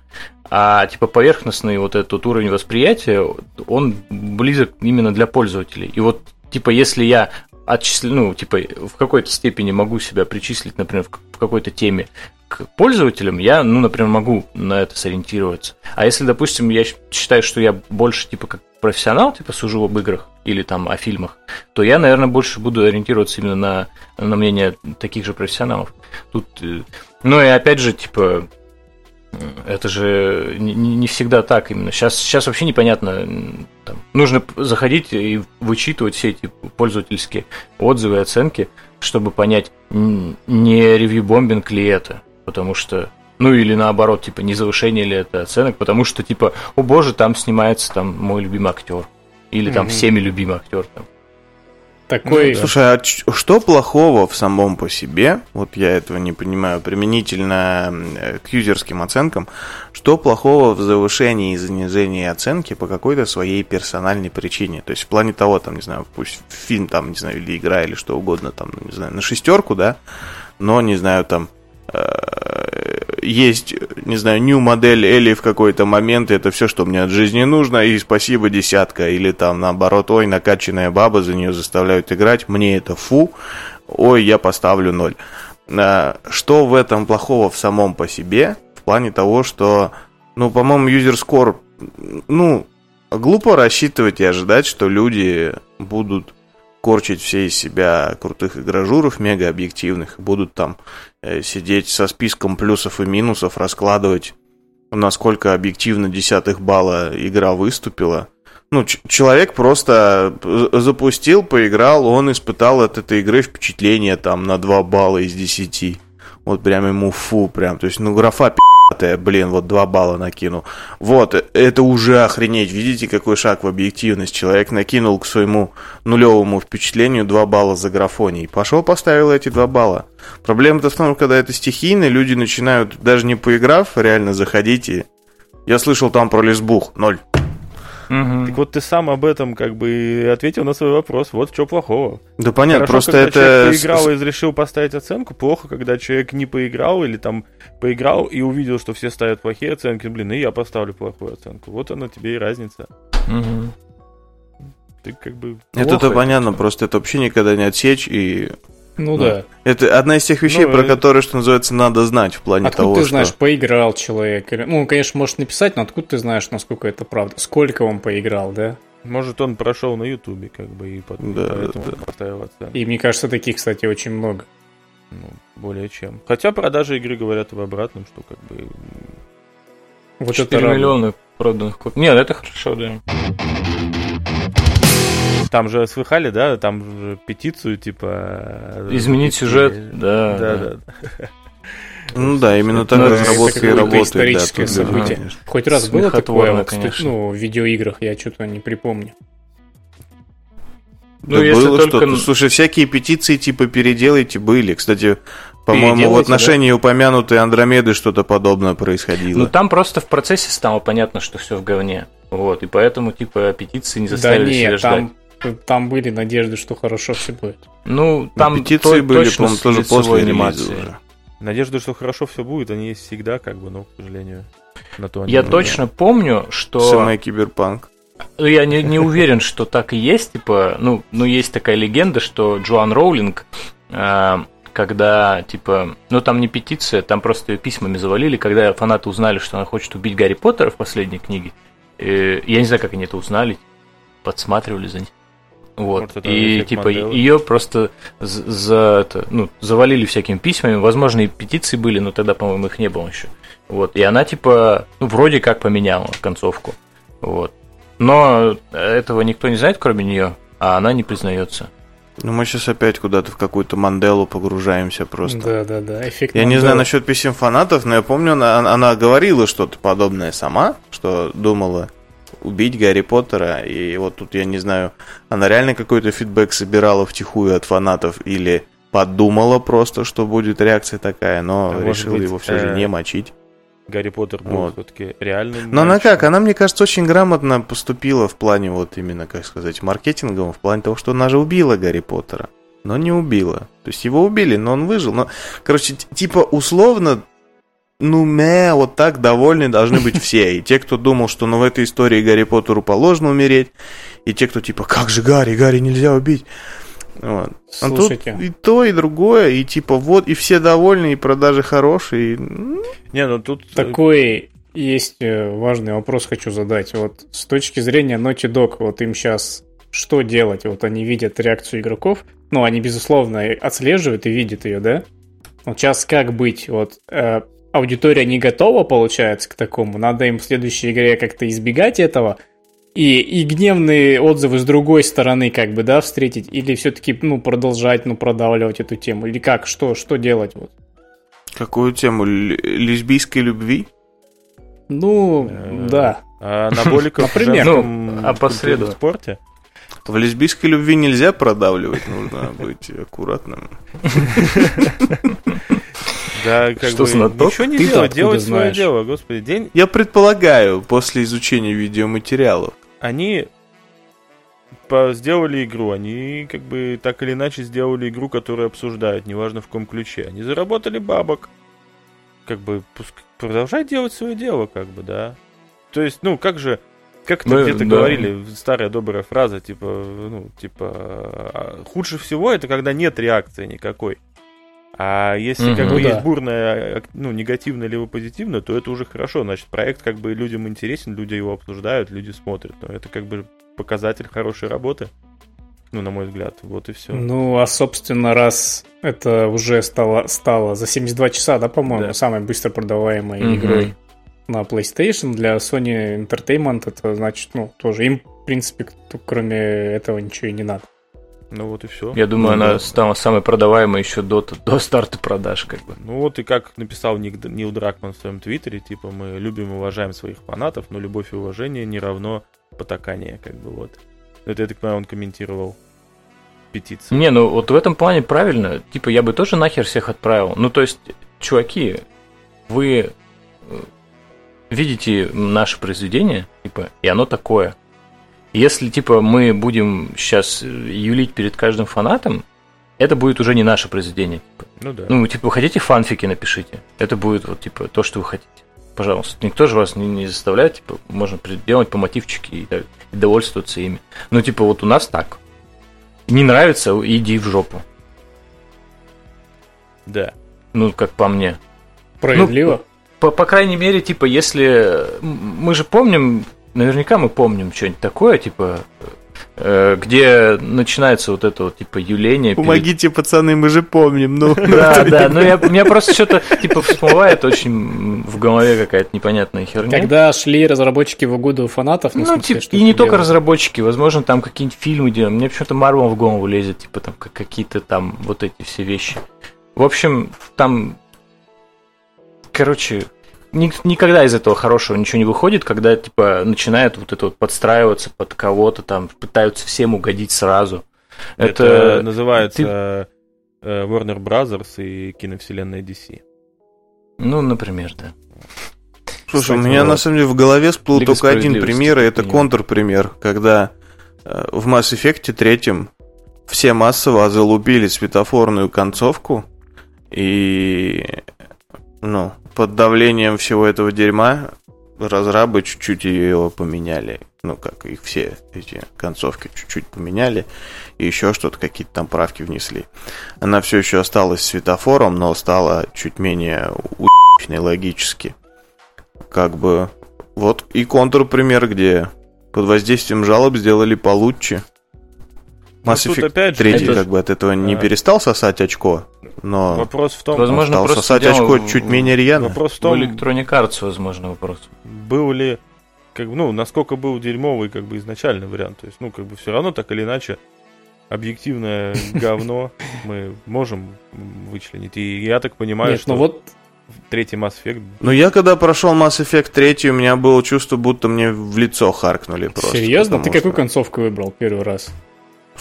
А типа поверхностный вот этот уровень восприятия, он близок именно для пользователей. И вот типа если я отчислить, ну, типа, в какой-то степени могу себя причислить, например, в какой-то теме к пользователям, я, ну, например, могу на это сориентироваться. А если, допустим, я считаю, что я больше, типа, как профессионал, типа, сужу об играх или там о фильмах, то я, наверное, больше буду ориентироваться именно на, на мнение таких же профессионалов. Тут, э, ну и опять же, типа, это же не, не всегда так именно. Сейчас, сейчас вообще непонятно. Там, нужно заходить и вычитывать все эти пользовательские отзывы и оценки, чтобы понять, не ревью-бомбинг ли это. Потому что ну или наоборот, типа, не завышение ли это оценок, потому что, типа, о боже, там снимается там мой любимый актер. Или там mm-hmm. всеми любимый актер. Там. Такой... Ну, слушай, а что плохого в самом по себе, вот я этого не понимаю, применительно э, к юзерским оценкам, что плохого в завышении и занижении оценки по какой-то своей персональной причине? То есть в плане того, там, не знаю, пусть фильм, там, не знаю, или игра, или что угодно, там, не знаю, на шестерку, да, но, не знаю, там, Э, есть, не знаю, new модель Элли в какой-то момент, это все, что мне от жизни нужно, и спасибо десятка, или там наоборот, ой, накачанная баба, за нее заставляют играть, мне это фу, ой, я поставлю ноль. Э, что в этом плохого в самом по себе, в плане того, что, ну, по-моему, user score, ну, глупо рассчитывать и ожидать, что люди будут корчить все из себя крутых игражуров, мега объективных, будут там э, сидеть со списком плюсов и минусов, раскладывать, насколько объективно десятых балла игра выступила. Ну, человек просто запустил, поиграл, он испытал от этой игры впечатление там на 2 балла из 10. Вот прям ему фу, прям. То есть, ну, графа блин, вот 2 балла накинул. Вот, это уже охренеть. Видите, какой шаг в объективность. Человек накинул к своему нулевому впечатлению 2 балла за графоний. Пошел, поставил эти 2 балла. Проблема-то в том, когда это стихийно, люди начинают, даже не поиграв, реально заходить и... Я слышал там про лесбух, ноль. Угу. Так вот ты сам об этом как бы ответил на свой вопрос. Вот что плохого. Да понятно, Хорошо, просто когда это... человек поиграл и решил поставить оценку. Плохо, когда человек не поиграл или там поиграл и увидел, что все ставят плохие оценки. Блин, и я поставлю плохую оценку. Вот она тебе и разница. Угу. Ты как бы... Это-то понятно, просто это вообще никогда не отсечь и ну, ну да. Это одна из тех вещей, ну, про которые, что называется, надо знать в плане откуда того, ты что... знаешь, поиграл человек? Ну, конечно, можешь написать, но откуда ты знаешь, насколько это правда? Сколько он поиграл, да? Может, он прошел на Ютубе, как бы, и потом, да, поэтому да. поставил оценку. И мне кажется, таких, кстати, очень много. Ну, более чем. Хотя продажи игры говорят об обратном, что как бы... Вот 4 это миллиона проданных копий. Нет, это хорошо, да. Там же слыхали, да, там же петицию, типа... Изменить сюжет, да. Да, да. да. *laughs* Ну да, именно так разработка и работает. историческое да, событие. Да, Хоть раз было такое вот, ну, в видеоиграх, я что-то не припомню. Ну, да если было только... что-то. Слушай, всякие петиции типа переделайте были. Кстати, по-моему, в отношении да? упомянутой Андромеды что-то подобное происходило. Ну, там просто в процессе стало понятно, что все в говне. Вот, и поэтому, типа, петиции не заставили да нет, себя ждать. Там там были надежды, что хорошо все будет. Ну, там петиции то, были, по-моему, тоже после анимации. Уже. Надежды, что хорошо все будет, они есть всегда, как бы, но, к сожалению, на то Я точно помню, что... Самый киберпанк. Ну, я не, не уверен, что так и есть, типа, ну, ну, есть такая легенда, что Джоан Роулинг, э, когда, типа, ну, там не петиция, там просто ее письмами завалили, когда фанаты узнали, что она хочет убить Гарри Поттера в последней книге, э, я не знаю, как они это узнали, подсматривали за ней. Вот. Может, и типа ее просто за это, ну, завалили всякими письмами, возможно, и петиции были, но тогда, по-моему, их не было еще. Вот. И она типа, ну, вроде как поменяла концовку. Вот. Но этого никто не знает, кроме нее, а она не признается. Ну, мы сейчас опять куда-то в какую-то Манделу погружаемся просто. Да, да, да. Эффект я Манделы. не знаю насчет писем фанатов, но я помню, она, она говорила что-то подобное сама, что думала, убить Гарри Поттера. И вот тут я не знаю, она реально какой-то фидбэк собирала втихую от фанатов или подумала просто, что будет реакция такая, но а решила быть, его все же э, не мочить. Гарри Поттер был вот. все-таки реальным. Но она как? Она, мне кажется, очень грамотно поступила в плане вот именно, как сказать, маркетинговом, в плане того, что она же убила Гарри Поттера. Но не убила. То есть его убили, но он выжил. Но, короче, типа условно ну, мэ, вот так довольны должны быть все. И те, кто думал, что ну, в этой истории Гарри Поттеру положено умереть, и те, кто типа, как же Гарри, Гарри нельзя убить. Вот. А Слушайте. тут и то, и другое, и типа вот, и все довольны, и продажи хорошие. и, м, Не, ну тут... э, Такой есть э, важный вопрос хочу задать. Вот с точки зрения Naughty Dog, вот им сейчас что делать? Вот они видят реакцию игроков, ну, они, безусловно, отслеживают и видят ее, да? Вот сейчас как быть? Вот э, аудитория не готова, получается, к такому. Надо им в следующей игре как-то избегать этого. И, и гневные отзывы с другой стороны, как бы, да, встретить? Или все-таки, ну, продолжать, ну, продавливать эту тему? Или как? Что, что делать? Вот? Какую тему? Л- лесбийской любви? Ну, Э, да. А анаболиков в Например. Ну, опосредованно. культурном спорте? В лесбийской любви нельзя продавливать, нужно быть аккуратным. *laughs* Да, как Что, бы знаток? ничего не Ты-то делать, делать свое дело, господи. День, Я предполагаю, после изучения видеоматериалов. они сделали игру, они как бы так или иначе сделали игру, которую обсуждают, неважно в каком ключе. Они заработали бабок. Как бы пуск... продолжай делать свое дело, как бы, да. То есть, ну, как же, как это Ну, где-то да. говорили, старая добрая фраза, типа, ну, типа, а, худше всего это когда нет реакции никакой. А если Мгм. как Ну бы да. есть бурная, ак- ну, негативная либо позитивная, то это уже хорошо. Значит, проект как бы людям интересен, люди его обсуждают, люди смотрят. Но это как бы показатель хорошей работы. Ну, на мой взгляд. Вот и все. Ну, а, собственно, раз это уже стало, стало за 72 часа, да, по-моему, Да. самой быстро продаваемой Мгм. игрой на PlayStation, для Sony Entertainment это значит, ну, тоже им, в принципе, кроме этого ничего и не надо. Ну вот и все. Я думаю, Ну, она да. стала самой продаваемой еще до, до старта продаж, как бы. Ну вот и как написал Ник- Нил Дракман в своем твиттере, типа мы любим и уважаем своих фанатов, но любовь и уважение не равно потакание, как бы вот. Это, я так понимаю, он комментировал петицию. Не, ну вот в этом плане правильно. Типа, я бы тоже нахер всех отправил. Ну, то есть, чуваки, вы э, видите наше произведение, типа, и оно такое. Если, типа, мы будем сейчас юлить перед каждым фанатом, это будет уже не наше произведение. типа. Ну да. Ну, типа, вы хотите фанфики, напишите. Это будет, вот, типа, то, что вы хотите. Пожалуйста. Никто же вас не, не заставляет, типа, можно делать по мотивчике и, так- и довольствоваться ими. Ну, типа, вот у нас так. Не нравится, иди в жопу. Да. Ну, как по мне. Справедливо? По, по крайней мере, типа, если... Мы же помним, наверняка мы помним что-нибудь такое, типа, э, где начинается вот это вот, типа, юление. перед- Помогите, пацаны, мы же помним, ну. *laughs* Да, да, *laughs* ну я, у меня просто что-то, типа, всплывает очень в голове какая-то непонятная херня. Когда шли разработчики в угоду фанатов, ну, Ну, смысле, типа, и не только разработчики, возможно, там какие-нибудь фильмы делают. Мне почему-то Марвел в голову лезет, типа, там, как какие-то там вот эти все вещи. В общем, там, короче, ни- никогда из этого хорошего ничего не выходит, когда, типа, начинают вот это вот подстраиваться под кого-то, там, пытаются всем угодить сразу. Это, Это, называется э, Warner Brothers и киновселенная DC. ну, например, да. Слушай, у меня вот. на самом деле в голове всплыл Лига только один пример, и это контрпример, когда э, в Mass Effect третьем все массово залупили светофорную концовку, и ну, под давлением всего этого дерьма разрабы чуть-чуть ее поменяли. Ну, как и все эти концовки чуть-чуть поменяли, и еще что-то, какие-то там правки внесли. Она все еще осталась светофором, но стала чуть менее у***чной логически. Как бы... Вот и контрпример, где под воздействием жалоб сделали получше. Ну, Mass тут Effect опять же, 3 это- как бы от этого не А. перестал сосать очко, но Вопрос в том, Возможно, стал просто сосать очко в- чуть менее рьяно. вопрос в В том, Electronic Arts, возможно, вопрос. был ли, как бы, ну, насколько был дерьмовый, как бы, изначальный вариант. То есть, ну, как бы, все равно, так или иначе, объективное *laughs* говно мы можем вычленить. И я так понимаю, Нет, что ну вот третий Mass Effect... Но я когда прошел Mass Effect 3, у меня было чувство, будто мне в лицо харкнули просто. серьезно? Ты какую что- концовку выбрал первый раз?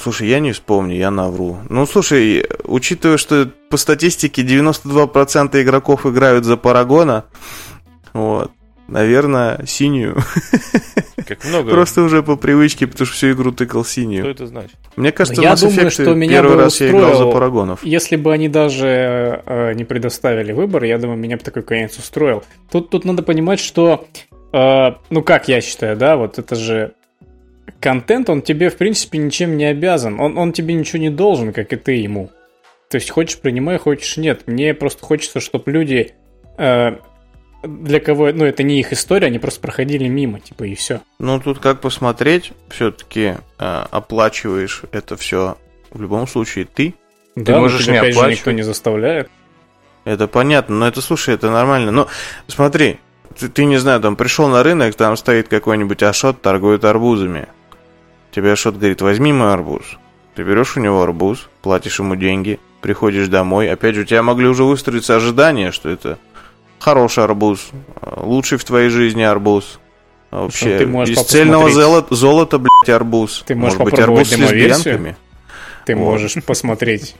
Слушай, я не вспомню, я навру. Ну, слушай, учитывая, что по статистике 92% игроков играют за Парагона, вот, наверное, синюю. Как много... Просто уже по привычке, потому что всю игру тыкал Что синюю. это значит? Мне кажется, я думаю, Effect что меня первый раз я играл за Парагонов. Если бы они даже э, не предоставили выбор, я думаю, меня бы такой конец устроил. Тут, тут надо понимать, что, э, ну как я считаю, да, вот это же контент, он тебе, в принципе, ничем не обязан. Он, он тебе ничего не должен, как и ты ему. То есть хочешь принимай, хочешь нет. Мне просто хочется, чтобы люди, э, для кого, ну, это не их история, они просто проходили мимо, типа, и все. Ну, тут как посмотреть, все-таки э, оплачиваешь это все в любом случае ты. Да, можешь тебя, не опять же, никто не заставляет. Это понятно, но это, слушай, это нормально. Но смотри, ты, ты не знаю, там пришел на рынок, там стоит какой-нибудь Ашот, торгует арбузами. Тебе Ашот говорит, возьми мой арбуз. Ты берешь у него арбуз, платишь ему деньги, приходишь домой. Опять же, у тебя могли уже выстроиться ожидания, что это хороший арбуз, лучший в твоей жизни арбуз. Вообще, ты можешь из цельного золота, золота, блядь, арбуз. Ты можешь Может быть, арбуз с лесбиянками? Ты вот. можешь посмотреть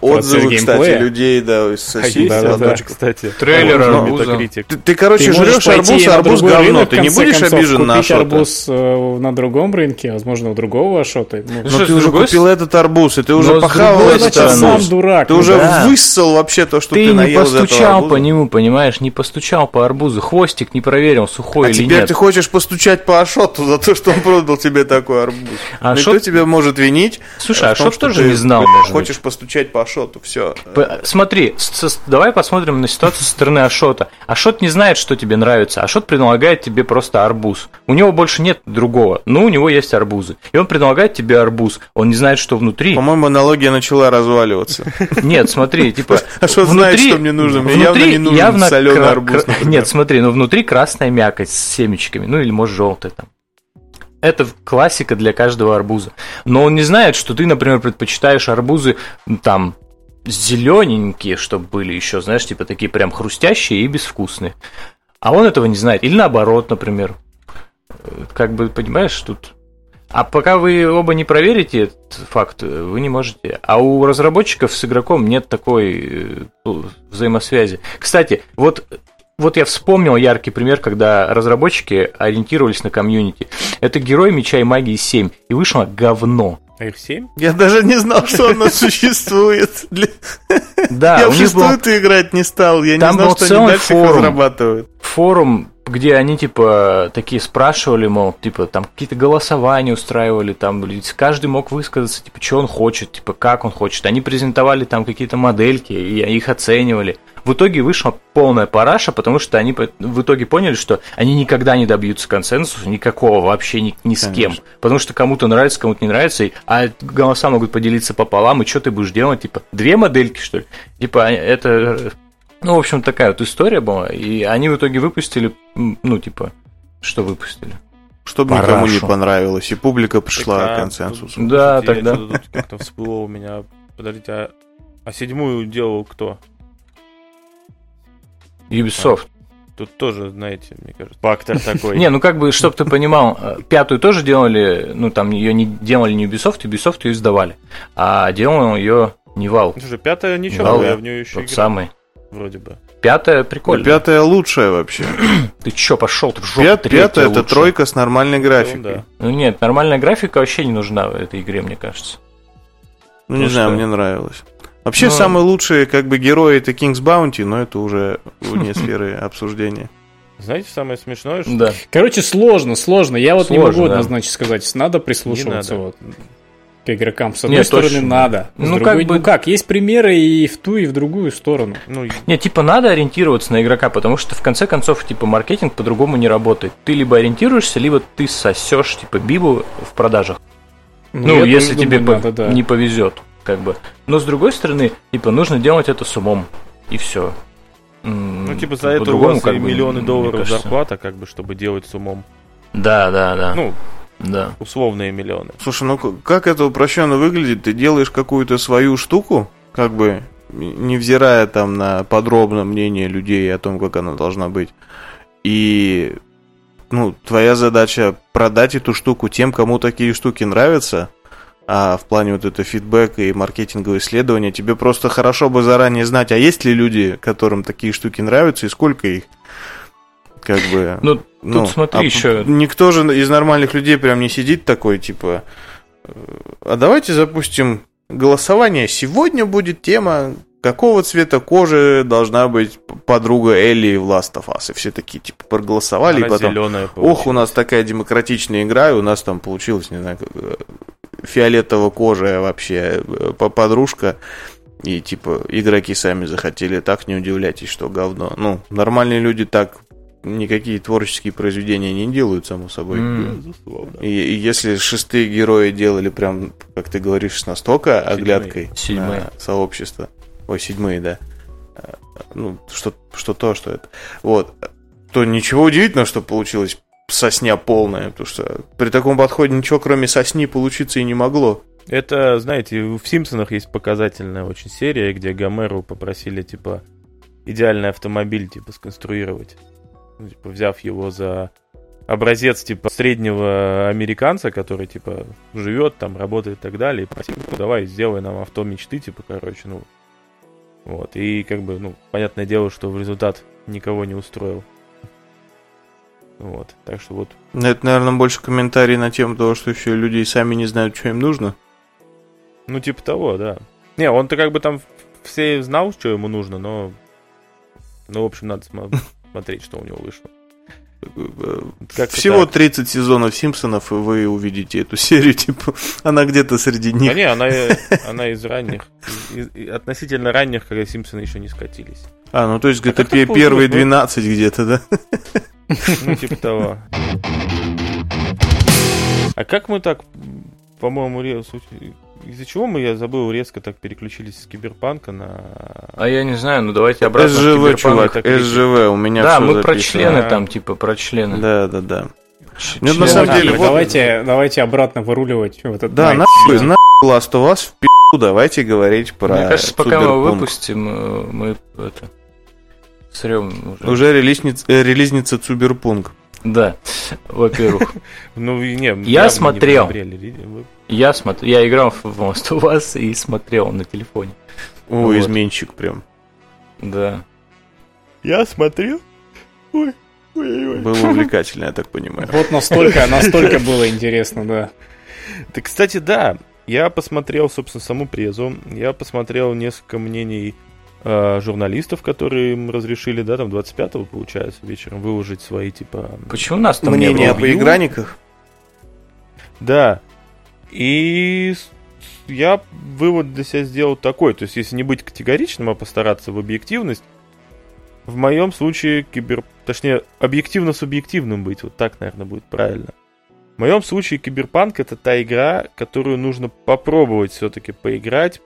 отзывы, кстати, людей, да, соседей. Да, да, кстати. Трейлер арбуза. Ты, ты, короче, жрешь арбуз, арбуз говно. Ты не будешь обижен на Ашота? арбуз э, на другом рынке, возможно, у другого Ашота. Ну, но ты уже купил этот арбуз, и ты уже похавал этот арбуз. сам дурак. Ты уже высосал вообще то, что ты наел Ты не постучал по нему, понимаешь, не постучал по арбузу. Хвостик не проверил, сухой а или нет. А теперь ты хочешь постучать по Ашоту за то, что он продал тебе такой арбуз. А Никто тебя может винить. Слушай, Ашот тоже не знал, Хочешь постучать по Ашоту, все. Смотри, давай посмотрим на ситуацию со стороны Ашота. Ашот не знает, что тебе нравится. Ашот предлагает тебе просто арбуз. У него больше нет другого, но у него есть арбузы. И он предлагает тебе арбуз. Он не знает, что внутри. По-моему, аналогия начала разваливаться. Нет, смотри, типа... *laughs* Ашот знает, что мне нужно. Мне явно не нужен соленый арбуз. Нет, смотри, ну внутри красная мякоть с семечками. Ну или, может, желтая там это классика для каждого арбуза. Но он не знает, что ты, например, предпочитаешь арбузы там зелененькие, чтобы были еще, знаешь, типа такие прям хрустящие и безвкусные. А он этого не знает. Или наоборот, например. Как бы, понимаешь, тут... А пока вы оба не проверите этот факт, вы не можете. А у разработчиков с игроком нет такой э, взаимосвязи. Кстати, вот вот я вспомнил яркий пример, когда разработчики ориентировались на комьюнити. Это герой Меча и Магии 7, и вышло говно. F7? Я даже не знал, что оно *laughs* существует. Да, я в шестую ты играть не стал. Я не знал, что они дальше их разрабатывают. Форум, где они, типа, такие спрашивали, мол, типа, там какие-то голосования устраивали, там, каждый мог высказаться, типа, что он хочет, типа, как он хочет. Они презентовали там какие-то модельки, и их оценивали. В итоге вышла полная параша, потому что они в итоге поняли, что они никогда не добьются консенсуса никакого вообще ни, ни с кем. Потому что кому-то нравится, кому-то не нравится, а голоса могут поделиться пополам, и что ты будешь делать? Типа, две модельки, что ли? Типа, а, это... Ну, в общем, такая вот история была, и они в итоге выпустили, ну, типа, что выпустили? Чтобы Парашу. никому не понравилось, и публика пришла так, к консенсусу. Да, тогда. Как-то всплыло у меня. Подождите, а, а седьмую делал кто? Ubisoft. Тут тоже, знаете, мне кажется, фактор *laughs* такой. Не, ну как бы, чтобы ты понимал, э, пятую тоже делали, ну там ее не делали не Ubisoft, Ubisoft ее издавали, а делал ее не Valve. Слушай, пятая ничего, я в нее еще играл. самый. Вроде бы. Пятая прикольная. Пятая лучшая вообще. Ты чё, пошел ты в жопу? Пят, пятая это тройка с нормальной графикой. Ну, да. ну нет, нормальная графика вообще не нужна в этой игре, мне кажется. Ну, не знаю, мне нравилось. Вообще, но... самые лучшие как бы герои это King's Bounty, но это уже вне *laughs* сферы обсуждения. Знаете, самое смешное, что... Да. Короче, сложно, сложно. Я вот сложно, не могу да. однозначно сказать, надо прислушиваться не надо. вот к игрокам. С одной Нет, стороны, точно. надо. С ну, другой, как бы... ну как, есть примеры и в ту, и в другую сторону. Ну, не, типа, надо ориентироваться на игрока, потому что в конце концов, типа, маркетинг по-другому не работает. Ты либо ориентируешься, либо ты сосешь, типа, бибу в продажах. Ну, ну если думаю, тебе надо, да. не повезет как бы. Но с другой стороны, типа, нужно делать это с умом, и все. Ну, типа, за это у вас как и миллионы долларов зарплата, как бы, чтобы делать с умом. Да, да, да. Ну, да. Условные миллионы. Слушай, ну как это упрощенно выглядит? Ты делаешь какую-то свою штуку, как бы, невзирая там на подробное мнение людей о том, как она должна быть. И ну, твоя задача продать эту штуку тем, кому такие штуки нравятся, а в плане вот это фидбэк и маркетинговые исследования, тебе просто хорошо бы заранее знать, а есть ли люди, которым такие штуки нравятся и сколько их. Как бы. *laughs* Ну, тут ну, смотри а еще. Никто же из нормальных людей прям не сидит такой, типа. А давайте запустим голосование. Сегодня будет тема какого цвета кожи должна быть подруга Элли в Last of Us. И все такие, типа, проголосовали, Она и потом, ох, у нас такая демократичная игра, и у нас там получилось, не знаю, э, фиолетово-кожая вообще э, по- подружка. И, типа, игроки сами захотели, так не удивляйтесь, что говно. Ну, нормальные люди так никакие творческие произведения не делают, само собой. Безусловно. И, и если шестые герои делали прям, как ты говоришь, с настолько оглядкой Седьмые. на сообщество, ой, седьмые, да, Э, ну, что, что то, что это, вот, то ничего удивительного, что получилось сосня полная, потому что при таком подходе ничего кроме сосни получиться и не могло. Это, знаете, в Симпсонах есть показательная очень серия, где Гомеру попросили, типа, идеальный автомобиль, типа, сконструировать. Ну, типа, взяв его за образец, типа, среднего американца, который, типа, живет там, работает и так далее, и ну, давай, сделай нам авто мечты, типа, короче, ну, вот. И, как бы, ну, понятное дело, что в результат никого не устроил. Вот. Так что вот Ну, Это, наверное, больше комментарий на тему того, что еще люди сами не знают, что им нужно. Ну, типа того, да. Не, он-то как бы там все знал, что ему нужно, но... Ну, в общем, надо смо- смотреть, что у него вышло. Как-то Всего так. 30 сезонов Симпсонов, и вы увидите эту серию, *laughs* типа, она где-то среди Да них. не, она, она из ранних, из- из- относительно ранних, когда Симпсоны еще не скатились. А, ну то есть где-то как так пе- первые получилось, ну? 12 где-то, да? Ну, типа того. А как мы так, по-моему, из-за чего мы, я забыл, резко так переключились с киберпанка на... А я не знаю, ну давайте обратно. СЖВ, чувак. СЖВ, у меня Да, мы про члены там, типа, про члены. Да, да, да. Нет, на самом деле, вот- давайте, давайте обратно выруливать в этот Да, нахуй, нахуй Last of Us в пи***у, давайте говорить про Мне кажется, пока мы выпустим, э, мы это срем уже. Уже э, релизница Цуберпунк. Да, во-первых. *laughs* Ну, и не, Я смотрел. Я смотрю, я играл в Most of Us и смотрел на телефоне. О, изменщик прям. Да. Я смотрел? Ой, ой, ой. Было увлекательно, я так понимаю. Вот настолько, *laughs* настолько было интересно, да. Да, кстати, да. Я посмотрел, собственно, саму презу. Я посмотрел несколько мнений э, журналистов, которые им разрешили, да, там 25-го, получается, вечером выложить свои, типа... Почему нас там не Мнение о было? поигранниках? Да. И я вывод для себя сделал такой. То есть, если не быть категоричным, а постараться в объективность, в моем случае кибер... Точнее, объективно-субъективным быть. Вот так, наверное, будет правильно. В моем случае киберпанк это та игра, которую нужно попробовать все-таки поиграть,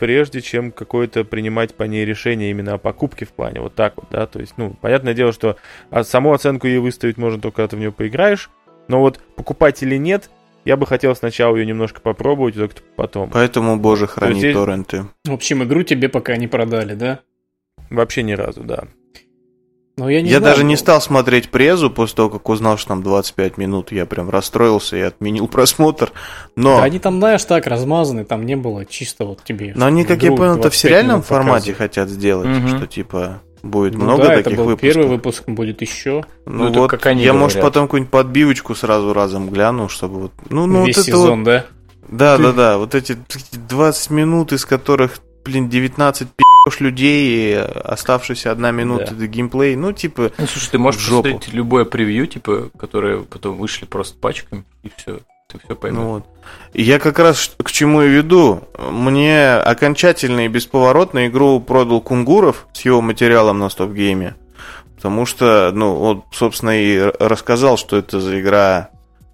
прежде чем какое-то принимать по ней решение именно о покупке в плане. Вот так вот, да. То есть, ну, понятное дело, что саму оценку ей выставить можно только, когда ты в нее поиграешь. Но вот покупать или нет, я бы хотел сначала ее немножко попробовать, только потом. Поэтому, боже, храни есть- торренты. В общем, игру тебе пока не продали, да? Вообще ни разу, да. Но я не я знаю, даже не стал смотреть презу после того, как узнал, что там 25 минут. Я прям расстроился и отменил *laughs* просмотр. Но, Да они там, знаешь, так размазаны, там не было чисто вот тебе. но они, как я понял, это в 25 сериальном формате показывают. хотят сделать, Мгм. что типа будет Ну много да, это таких был выпусков. первый выпуск, будет еще. Ну, Ну, это вот, как они я, может, говорят. потом какую-нибудь подбивочку сразу разом гляну, чтобы вот... Ну, ну Весь вот это сезон, вот... да? Да, Ты- да, да, вот эти 20 минут, из которых, блин, 19 пи***ш людей, оставшаяся одна минута Да. геймплей, ну, типа... Ну, слушай, ты можешь посмотреть любое превью, типа, которые потом вышли просто пачками, и все. Ты все поймешь. Ну вот. Я как раз к чему и веду. Мне окончательно и бесповоротно игру продал Кунгуров с его материалом на стоп-гейме. Потому что, ну, он, собственно, и рассказал, что это за игра,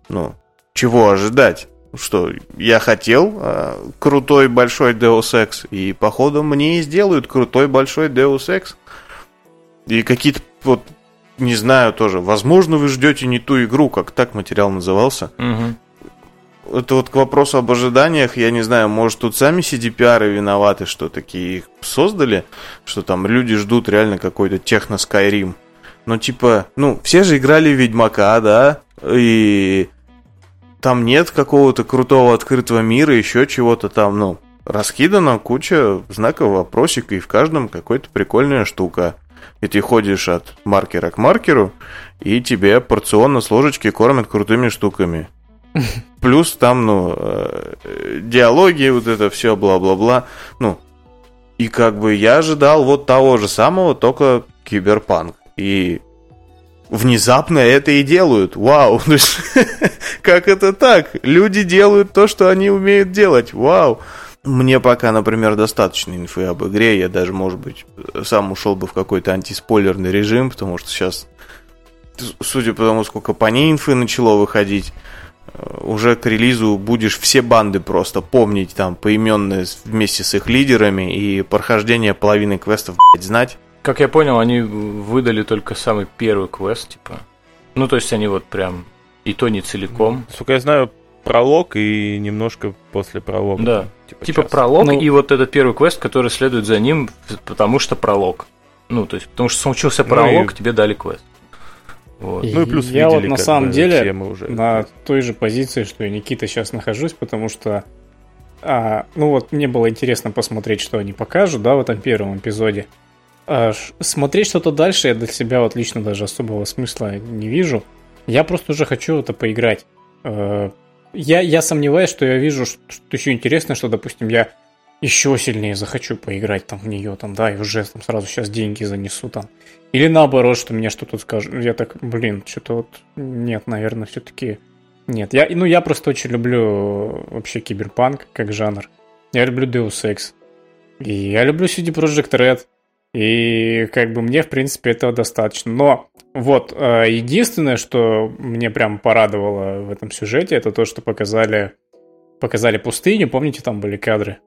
ну, чего ожидать. Что я хотел э, крутой большой Deus Ex, и походу мне и сделают крутой большой Deus Ex. И какие-то вот, не знаю тоже, возможно, вы ждете не ту игру, как так материал назывался. Мгм. Это вот к вопросу об ожиданиях, я не знаю, может тут сами CDPR виноваты, что такие их создали, что там люди ждут реально какой-то техно Skyrim. Но типа, ну, все же играли в Ведьмака, да, и там нет какого-то крутого открытого мира, еще чего-то там, ну, раскидана куча знаков вопросика, и в каждом какая-то прикольная штука. И ты ходишь от маркера к маркеру, и тебе порционно с ложечки кормят крутыми штуками. *laughs* Плюс там, ну, э, диалоги, вот это все, бла-бла-бла. Ну, И как бы я ожидал вот того же самого, только киберпанк. И внезапно это и делают. Вау! *laughs* Как это так? Люди делают то, что они умеют делать. Вау! Мне пока, например, достаточно инфы об игре. Я даже, может быть, сам ушел бы в какой-то антиспойлерный режим, потому что сейчас, судя по тому, сколько по ней инфы начало выходить, э, уже к релизу будешь все банды просто помнить там поименные вместе с их лидерами и прохождение половины квестов, блядь, знать. Как я понял, они выдали только самый первый квест, типа. Ну, то есть они вот прям и то не целиком. Сколько я знаю, пролог и немножко после пролога. Да. Типа, типа пролог ну, и вот этот первый квест, который следует за ним, потому что пролог. Ну, то есть, потому что случился ну пролог, и... тебе дали квест. Вот. Ну и плюс я видели, вот на самом деле уже на той же позиции, что и Никита сейчас нахожусь, потому что а, ну вот мне было интересно посмотреть, что они покажут, да, в этом первом эпизоде. А, смотреть что-то дальше я для себя вот лично даже особого смысла не вижу. Я просто уже хочу это поиграть. А, я, я сомневаюсь, что я вижу что, что еще интересное, что, допустим, я еще сильнее захочу поиграть там в нее, там, да, и уже там сразу сейчас деньги занесу там. Или наоборот, что мне что-то скажут. Я так, блин, что-то вот нет, наверное, все-таки нет. Я, ну, я просто очень люблю вообще киберпанк как жанр. Я люблю Deus Ex. И я люблю CD Projekt Red. И как бы мне, в принципе, этого достаточно. Но вот, э, единственное, что мне прям порадовало в этом сюжете, это то, что показали, показали пустыню. Помните, там были кадры?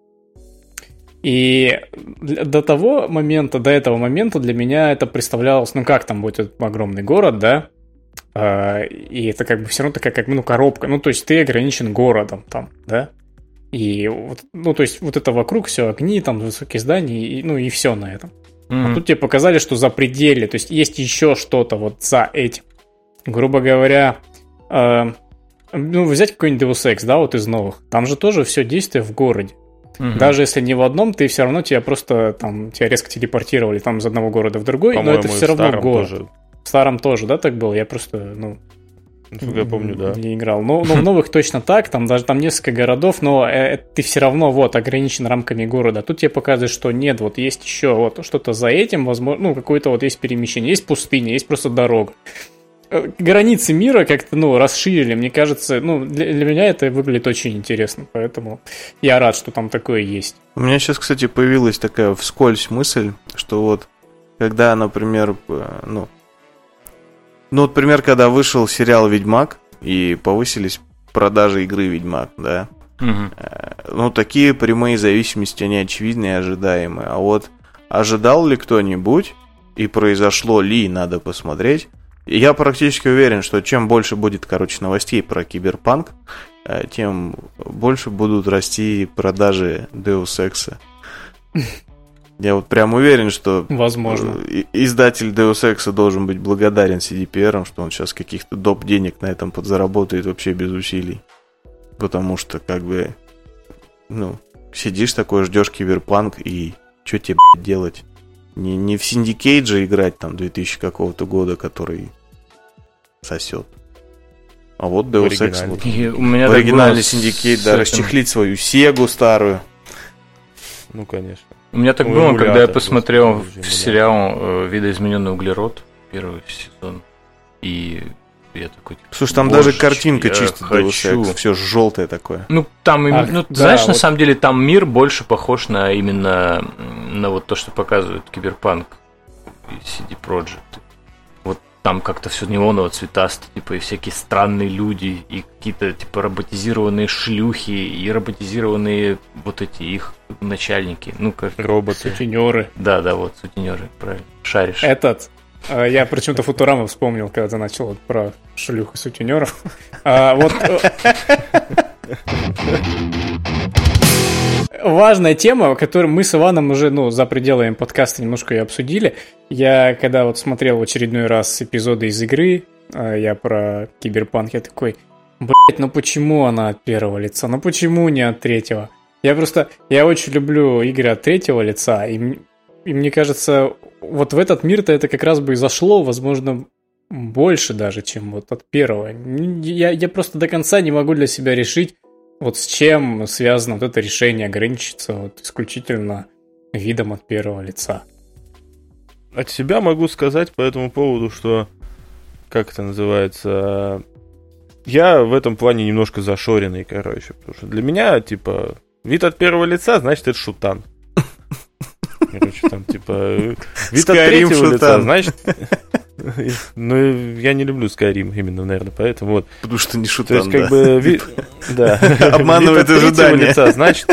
И до того момента, до этого момента для меня это представлялось, ну как там будет огромный город, да? Э, и это как бы все равно такая как ну коробка. Ну то есть ты ограничен городом там, да? И вот, ну то есть вот это вокруг все огни, там высокие здания, и, ну и все на этом. Mm-hmm. А тут тебе показали, что за пределе, то есть есть еще что-то вот за этим. Грубо говоря, э, ну, взять какой-нибудь Deus Ex, да, вот из новых. Там же тоже все действие в городе. Угу. Даже если не в одном, ты все равно тебя просто там тебя резко телепортировали там из одного города в другой, но это все равно город. Тоже. В старом тоже, да, так было? Я просто, ну, я помню, да. Не играл. Но, но в новых точно так, там даже там несколько городов, но э, ты все равно вот ограничен рамками города. Тут тебе показывают, что нет, вот есть еще вот что-то за этим, возможно, ну, какое-то вот есть перемещение, есть пустыня, есть просто дорога. Э, границы мира как-то, ну, расширили, мне кажется, ну, для, для меня это выглядит очень интересно, поэтому я рад, что там такое есть. У меня сейчас, кстати, появилась такая вскользь мысль, что вот, когда, например, э, ну, ну, вот пример, когда вышел сериал «Ведьмак» и повысились продажи игры «Ведьмак», да? Угу. Ну, такие прямые зависимости, они очевидны и ожидаемые. А вот ожидал ли кто-нибудь, и произошло ли, надо посмотреть. Я практически уверен, что чем больше будет, короче, новостей про киберпанк, э, тем больше будут расти продажи Deus Ex. Я вот прям уверен, что Возможно. Э, издатель Deus Ex должен быть благодарен CDPR, что он сейчас каких-то доп. денег на этом подзаработает вообще без усилий. Потому что, как бы, ну, сидишь такой, ждешь киберпанк, и что тебе, блядь, делать? Не, не в Syndicate же играть там 2000 какого-то года, который сосет. А вот Deus Ex вот. И у меня оригинальный Syndicate, да, расчехлить свою Сегу старую. Ну, конечно. У меня так было, когда я посмотрел сериал да. «Видоизмененный углерод», первый сезон, и я такой... Типа, Слушай, там даже картинка чисто хочу. все желтое такое. Ну, там, а, ну, да, знаешь, вот... на самом деле, там мир больше похож на именно на вот то, что показывает Киберпанк и CD Projekt там как-то все неоново цветасто, типа, и всякие странные люди, и какие-то, типа, роботизированные шлюхи, и роботизированные вот эти их начальники. Ну, как... Роботы. Сутенеры. Да, да, вот, сутенеры, правильно. Шаришь. Этот, а, я почему-то Футурама вспомнил, когда ты начал про шлюх и сутенеров. А, вот... Э, важная тема, которую мы с Иваном уже, ну, за пределами подкаста немножко и обсудили. Я, когда вот смотрел в очередной раз эпизоды из игры, а, я про киберпанк, я такой, блять, ну почему она от первого лица? Ну почему не от третьего? Я просто, я очень люблю игры от третьего лица, и, и мне кажется, вот в этот мир-то это как раз бы и зашло, возможно, больше даже, чем вот от первого. Я, я просто до конца не могу для себя решить, вот с чем связано вот это решение ограничиться вот исключительно видом от первого лица. От себя могу сказать по этому поводу, что, как это называется, я в этом плане немножко зашоренный, короче. Потому что для меня, типа, вид от первого лица, значит, это шутан. Короче, там, типа, вид от третьего лица, значит... Ну, я не люблю Skyrim именно, наверное, поэтому вот. Потому что не То шутан, есть, как да. бы, ви- да. *laughs* Обманывает ожидания. лица, значит,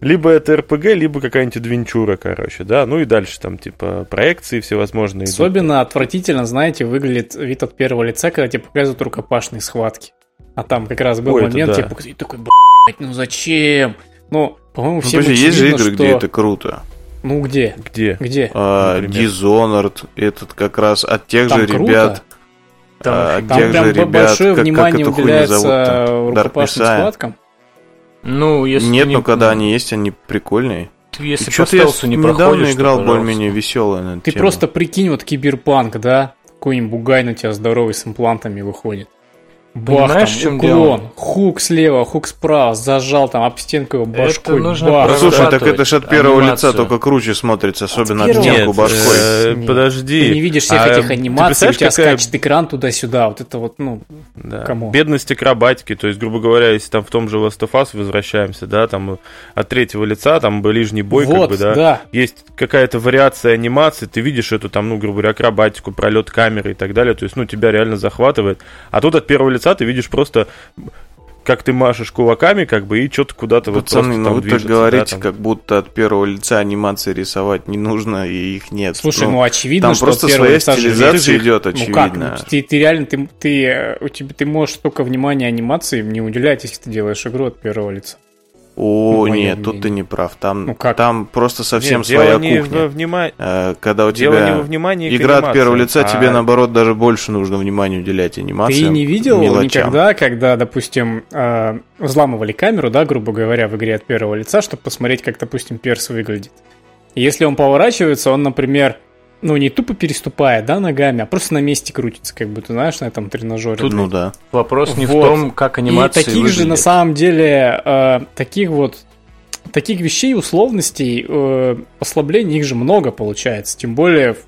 либо это РПГ, либо какая-нибудь адвенчура, короче, да. Ну и дальше там, типа, проекции всевозможные. идут. Особенно отвратительно, знаете, выглядит вид от первого лица, когда тебе показывают рукопашные схватки. А там как раз был Ой, момент, да. тебе показывают, такой, блядь, ну зачем? Ну, по-моему, Ну, всем подожди, есть же игры, где что- это круто. Ну, где? Где? Где? А, Например? Dishonored, этот как раз от тех Там же круто. ребят. Там а, от Там тех прям же ребят, большое как, как внимание хуйню уделяется рукопашным схваткам. Ну, если Нет, не- но когда они есть, они прикольные. ты если по стелсу не недавно играл более-менее веселое на эту Ты тему. просто прикинь, вот киберпанк, да? Какой-нибудь бугай на тебя здоровый с имплантами выходит. Бах, Понимаешь, там, в чем уклон, дело? хук слева, хук справа, зажал там об стенку его башкой, нужно бах. Ну, слушай, так это ж от первого анимацию. лица только круче смотрится, особенно от стенку башкой. э, Нет. подожди. Ты не видишь всех А, этих анимаций, у тебя какая- скачет экран туда-сюда, вот это вот, ну, Да. Кому? Бедность акробатики, то есть, грубо говоря, если там в том же Last of Us возвращаемся, да, там от третьего лица, там ближний бой, вот, как бы, да, да. есть какая-то вариация анимации, ты видишь эту там, ну, грубо говоря, акробатику, пролет камеры и так далее, то есть, ну, тебя реально захватывает. А тут от первого лица ты видишь просто как ты машешь кулаками, как бы, и что-то куда-то вот Пацаны, просто ну там вы так говорите, да, там. как будто от первого лица анимации рисовать не нужно, и их нет. Слушай, ну, очевидно, там что просто от первого своя лица же стилизация их. идет, Ну очевидно. как, ну, ты, ты реально, ты, ты, э, у тебя, ты можешь столько внимания анимации не уделять, если ты делаешь игру от первого лица. О, моем нет, тут мнении. ты не прав. Там, Ну как? там просто совсем Нет, своя дело не кухня. во внима- Э, Когда у Дело не тебя во внимании игра от первого лица, а- тебе наоборот даже больше нужно внимания уделять анимации. Ты не видел никогда, когда, допустим, э, взламывали камеру, да, грубо говоря, в игре от первого лица, чтобы посмотреть, как, допустим, перс выглядит. Если он поворачивается, он, например, ну, не тупо переступает, да, ногами, а просто на месте крутится, как бы, ты знаешь, на этом тренажере. Тут Ну да. Вопрос не Вот. в том, как И анимация таких же, на самом деле, э, таких вот таких вещей, условностей, э, послаблений, их же много получается. Тем более в,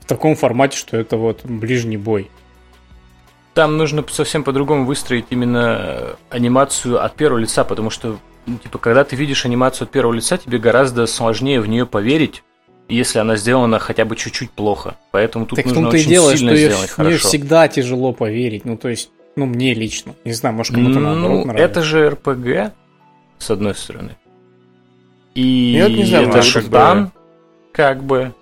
в таком формате, что это вот ближний бой. Там нужно совсем по-другому выстроить именно э, анимацию от первого лица, потому что, ну, типа, когда ты видишь анимацию от первого лица, тебе гораздо сложнее в нее поверить, если она сделана хотя бы чуть-чуть плохо. Поэтому тут так нужно и очень дело, что сильно ее, сделать неё хорошо. всегда тяжело поверить. Ну, то есть, ну, мне лично. Не знаю, может, кому-то наоборот Ну, нравится. это же РПГ, с одной стороны. И Я не знаю, это шутан, как бы.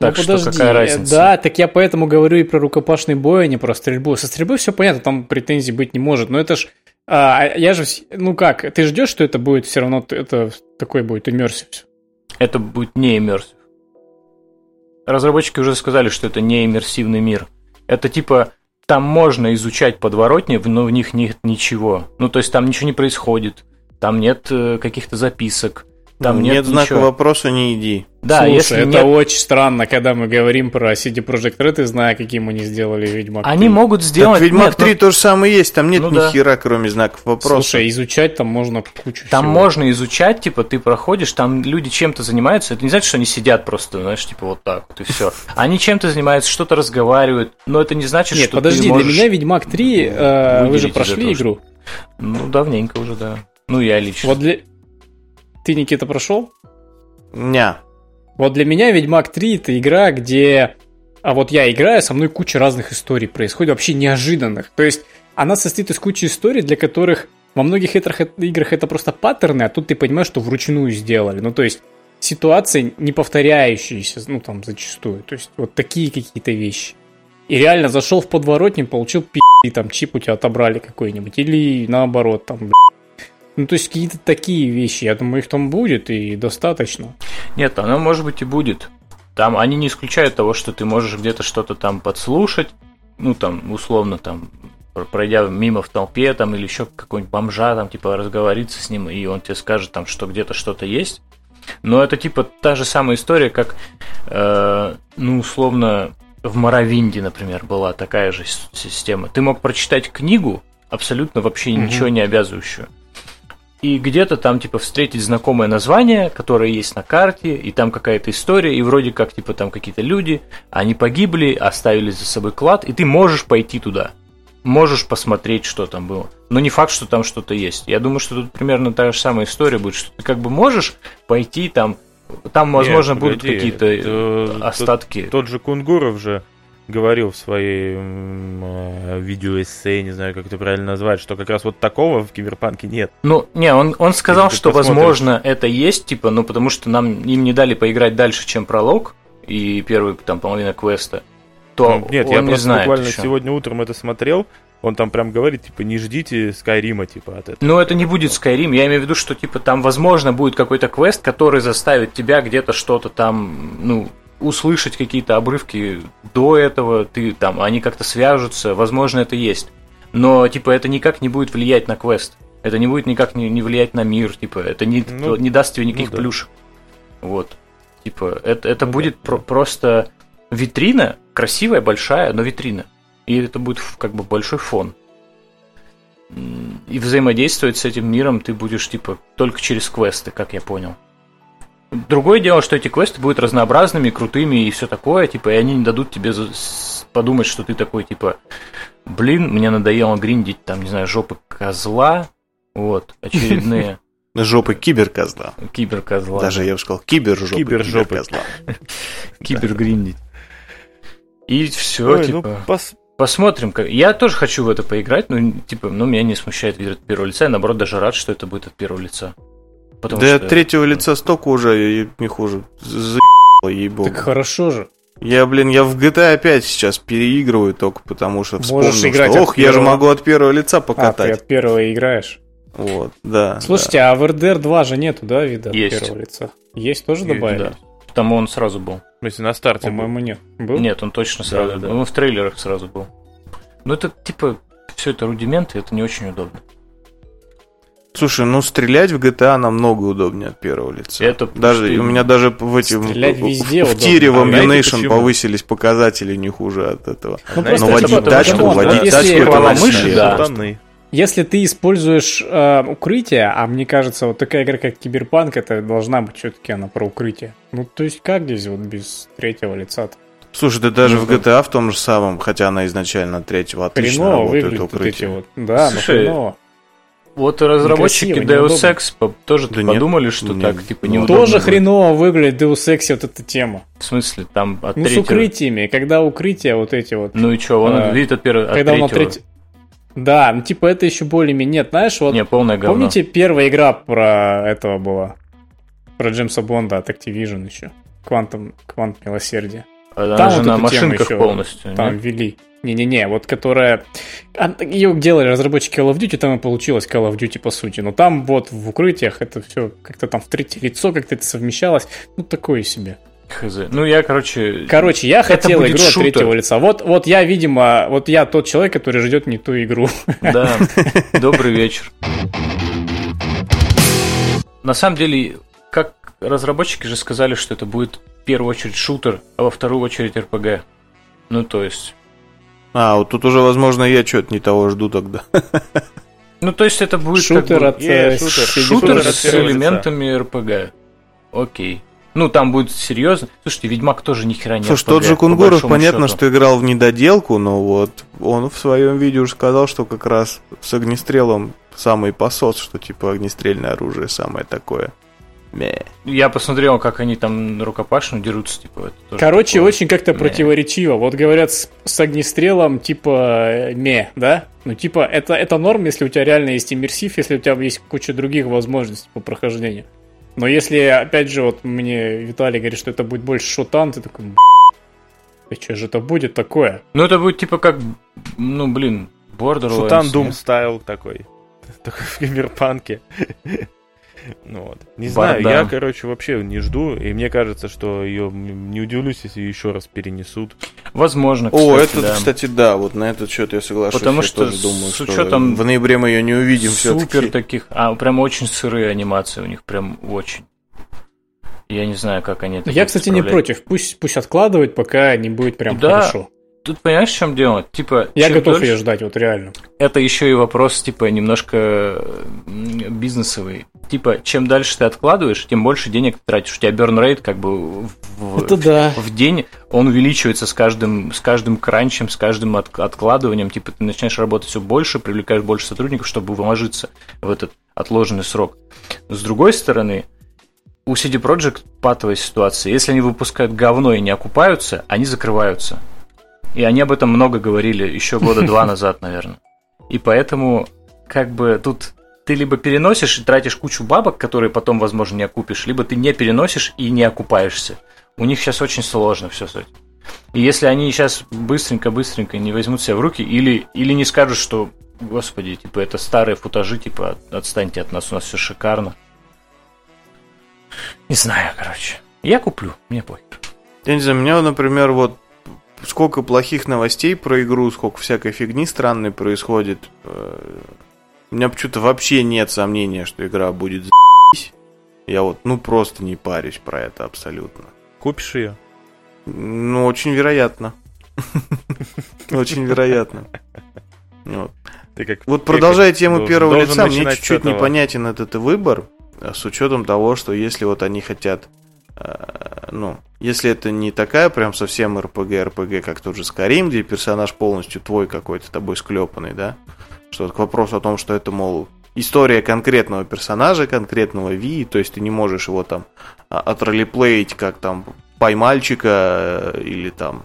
Ну, Так что подожди, какая э, разница? Да, так я поэтому говорю и про рукопашный бой, а не про стрельбу. Со стрельбой все понятно, там претензий быть не может. Но это ж... а, я же... Ну как, ты ждешь, что это будет все равно... Это такой будет иммерсив. Это будет не иммерсив. Разработчики уже сказали, что это не иммерсивный мир. Это типа там можно изучать подворотни, но в них нет ничего. Ну, то есть там ничего не происходит, там нет э, каких-то записок, там нет, нет, знака ничего. вопроса, не иди. Да, Слушай, если это нет, очень странно, когда мы говорим про CD Projekt Red, и зная, каким они сделали Ведьмак. они 3. могут сделать... так Ведьмак нет, 3 ну, то же самое есть, там нет Ну ни да. хера, кроме знаков вопроса. Слушай, изучать там можно кучу Там всего. можно изучать, типа, ты проходишь, там люди чем-то занимаются. Это не значит, что они сидят просто, знаешь, типа вот так вот и все. Они чем-то занимаются, что-то разговаривают, но это не значит, Нет, что подожди, ты можешь... для меня Ведьмак 3, э, вы же прошли игру. Ну, давненько уже, да. Ну, я лично. Вот для... Ты, Никита, прошел? Ня. Вот для меня Ведьмак 3 это игра, где... А вот я играю, со мной куча разных историй происходит, вообще неожиданных. То есть она состоит из кучи историй, для которых во многих играх, это просто паттерны, а тут ты понимаешь, что вручную сделали. Ну, то есть ситуации не повторяющиеся, ну, там, зачастую. То есть вот такие какие-то вещи. И реально зашел в подворотню, получил пи***, и там чип у тебя отобрали какой-нибудь. Или наоборот, там, бля. Ну, то есть какие-то такие вещи. Я думаю, их там будет и достаточно. Нет, оно может быть и будет. Там они не исключают того, что ты можешь где-то что-то там подслушать, ну там условно там про- пройдя мимо в толпе там или еще какой-нибудь бомжа там типа разговориться с ним и он тебе скажет там, что где-то что-то есть. Но это типа та же самая история, как э, ну условно в Моровинде, например, была такая же система. Ты мог прочитать книгу абсолютно вообще Мгм. ничего не обязывающую. И где-то там, типа, встретить знакомое название, которое есть на карте, и там какая-то история, и вроде как, типа, там какие-то люди, они погибли, оставили за собой клад, и ты можешь пойти туда. Можешь посмотреть, что там было. Но не факт, что там что-то есть. Я думаю, что тут примерно та же самая история будет, что ты как бы можешь пойти там, там, возможно, Нет, будут погоди, какие-то это- остатки. Тот, тот же Кунгуров же говорил в своей э, видеоэссе, не знаю, как это правильно назвать, что как раз вот такого в Киберпанке нет. Ну, не, он, он сказал, ты что, возможно, это есть, типа, ну, потому что нам им не дали поиграть дальше, чем пролог и первый, там, половина квеста. То Ну, нет, он я не просто знает буквально ещё. сегодня утром это смотрел, он там прям говорит, типа, не ждите Скайрима, типа, от этого. Но это не будет Skyrim. Я имею в виду, что типа там, возможно, будет какой-то квест, который заставит тебя где-то что-то там, ну, услышать какие-то обрывки до этого, ты там, они как-то свяжутся, возможно, это есть. Но типа это никак не будет влиять на квест. Это не будет никак не, не влиять на мир, типа, это не, Ну, не даст тебе никаких ну да. плюшек. Вот. Типа, это, это Ну будет да, про- просто витрина, красивая, большая, но витрина. И это будет как бы большой фон. И взаимодействовать с этим миром ты будешь, типа, только через квесты, как я понял. Другое дело, что эти квесты будут разнообразными, крутыми и все такое, типа, и они не дадут тебе подумать, что ты такой, типа, блин, мне надоело гриндить, там, не знаю, жопы козла, вот, очередные *laughs* Жопы киберкозла. киберкозла. Даже я бы сказал кибержопы Кибержопы. киберкозла. *laughs* кибергриндить. И все, Ой, типа. ну, пос- Посмотрим. как- Я тоже хочу в это поиграть, но типа, ну, меня не смущает вид от первого лица. Я наоборот даже рад, что это будет от первого лица. Потому Да что... от третьего лица столько уже и не хуже. За***ло, ей-богу. Так хорошо же. Я, блин, я в GTA 5 сейчас переигрываю только потому что вспомнил, Можешь играть что, ох, я же первого. могу от первого лица А, ты покатать. от первого играешь. Вот, да. Слушайте, а в RDR 2 же нету, да, вида от Есть. первого лица? Есть тоже Есть, добавили? Да. Там он сразу был. в смысле, на старте был. По-моему, нет. Был? Нет, он точно сразу Да, да, был. да. Он в трейлерах сразу был. Ну, это типа, все это рудименты, это не очень удобно. Слушай, ну стрелять в GTA намного удобнее от первого лица. Это даже у меня даже в эти в- Стрелять в- везде в, тире в А знаете Ammunition почему? повысились показатели не хуже от этого. Ну, Но просто водить это тачку, водить если- тачку это мыши, да. Если ты используешь э, укрытие, а мне кажется, вот такая игра, как Киберпанк, это должна быть все-таки она про укрытие. Ну, то есть как здесь вот без третьего лица -то? Слушай, да даже Ну, в GTA в том же самом, хотя она изначально третьего отлично Хреново работает выглядят вот эти укрытие. вот. Да, ну Слушай, хреново. Вот и разработчики Deus. Ex тоже Да нет. подумали, что Нет. так, типа, Ну, неудобно. Тоже будет. хреново выглядит Deus Ex вот эта тема. В смысле, там от Ну, с третьего... укрытиями, когда укрытия вот эти вот. Ну и что, он А, видит от первого, от когда он третьего. треть... Да, ну типа это еще более-менее. Нет, знаешь, вот Не, полное говно. помните первая игра про этого была? Про Джеймса Бонда от Activision еще. Квантом, Квант милосердия. Она Там же вот на машинках еще полностью. Там нет? ввели. Не-не-не, вот которая... Ее делали разработчики Call of Duty, там и получилось Call of Duty по сути. Но там вот в укрытиях это все как-то там в третье лицо как-то это совмещалось. Ну, такое себе. Хз. Ну, я, короче... Короче, я хотел игру от шутер. третьего лица. Вот, вот я, видимо, вот я тот человек, который ждет не ту игру. Да, добрый вечер. На самом деле, как разработчики же сказали, что это будет в первую очередь шутер, а во вторую очередь РПГ. Ну, то есть... А, вот тут уже, возможно, я что-то не того жду тогда. Ну, то есть это будет как Шутер бы от... Э, шутер. Шутер Шутер с элементами РПГ. Окей. Ну, там будет серьезно. Слушайте, Ведьмак тоже ни хера не Слушай, RPG, тот же по Кунгуров, большому понятно, счету. что играл в недоделку, но вот он в своем видео уже сказал, что как раз с огнестрелом самый посос, что типа огнестрельное оружие самое такое. Я посмотрел, как они там рукопашно дерутся, типа, это тоже Короче, такое. очень как-то противоречиво. Вот говорят с, с огнестрелом типа э, ме, да? Ну типа это, это норм, если у тебя реально есть иммерсив, если у тебя есть куча других возможностей по прохождению. Но если, опять же, вот мне Виталий говорит, что это будет больше шутан, ты такой, «Б***ь, что же это будет такое? Ну, это будет типа как, ну, блин, Borderlands. Шутан? Doom стайл такой. *laughs* Такой в киберпанке. *laughs* Ну вот. Не знаю, Бардам. я, короче, вообще не жду, и мне кажется, что ее не удивлюсь, если ее еще раз перенесут. Возможно, О, кстати, это, да. кстати, да, вот на этот счет я соглашусь. Потому я что тоже с думаю, что учетом в ноябре мы ее не увидим Супер все-таки. таких, а прям очень сырые анимации у них, прям очень. Я не знаю, как они это Я, кстати, не против. Пусть, пусть откладывают, пока не будет прям Да. хорошо. Тут понимаешь, в чем дело? Типа, Я готов дольше- ее ждать, вот реально. Это еще и вопрос, типа, немножко бизнесовый. Типа, чем дальше ты откладываешь, тем больше денег ты тратишь. У тебя burn rate как бы в, в- да. в день, он увеличивается с каждым, с каждым кранчем, с каждым от- откладыванием. Типа, ты начинаешь работать все больше, привлекаешь больше сотрудников, чтобы вложиться в этот отложенный срок. Но с другой стороны, у CD Projekt патовая ситуация. Если они выпускают говно и не окупаются, они закрываются. И они об этом много говорили еще года *laughs* два назад, наверное. И поэтому, как бы, тут ты либо переносишь и тратишь кучу бабок, которые потом, возможно, не окупишь, либо ты не переносишь и не окупаешься. У них сейчас очень сложно все с этим. И если они сейчас быстренько-быстренько не возьмут себя в руки, или, или не скажут, что, господи, типа, это старые футажи, типа, от- отстаньте от нас, у нас все шикарно. Не знаю, короче. Я куплю, мне похер. Я не знаю, у меня, например, вот сколько плохих новостей про игру, сколько всякой фигни странной происходит. э, У меня почему-то вообще нет сомнения, что игра будет за***ись. Я вот, ну, просто не парюсь про это абсолютно. Купишь ее? Ну, очень вероятно. *laughs* Очень вероятно. Вот. Ты как Вот продолжая тему первого лица, мне чуть-чуть непонятен этот выбор, э, с учетом того, что если вот они хотят, э, ну, если это не такая прям совсем РПГ, РПГ, как тот же Skyrim, где персонаж полностью твой какой-то, тобой склепанный, да, что к вопросу о том, что это, мол, история конкретного персонажа, конкретного Ви, то есть ты не можешь его там а, отролеплеить как там поймальчика э, или там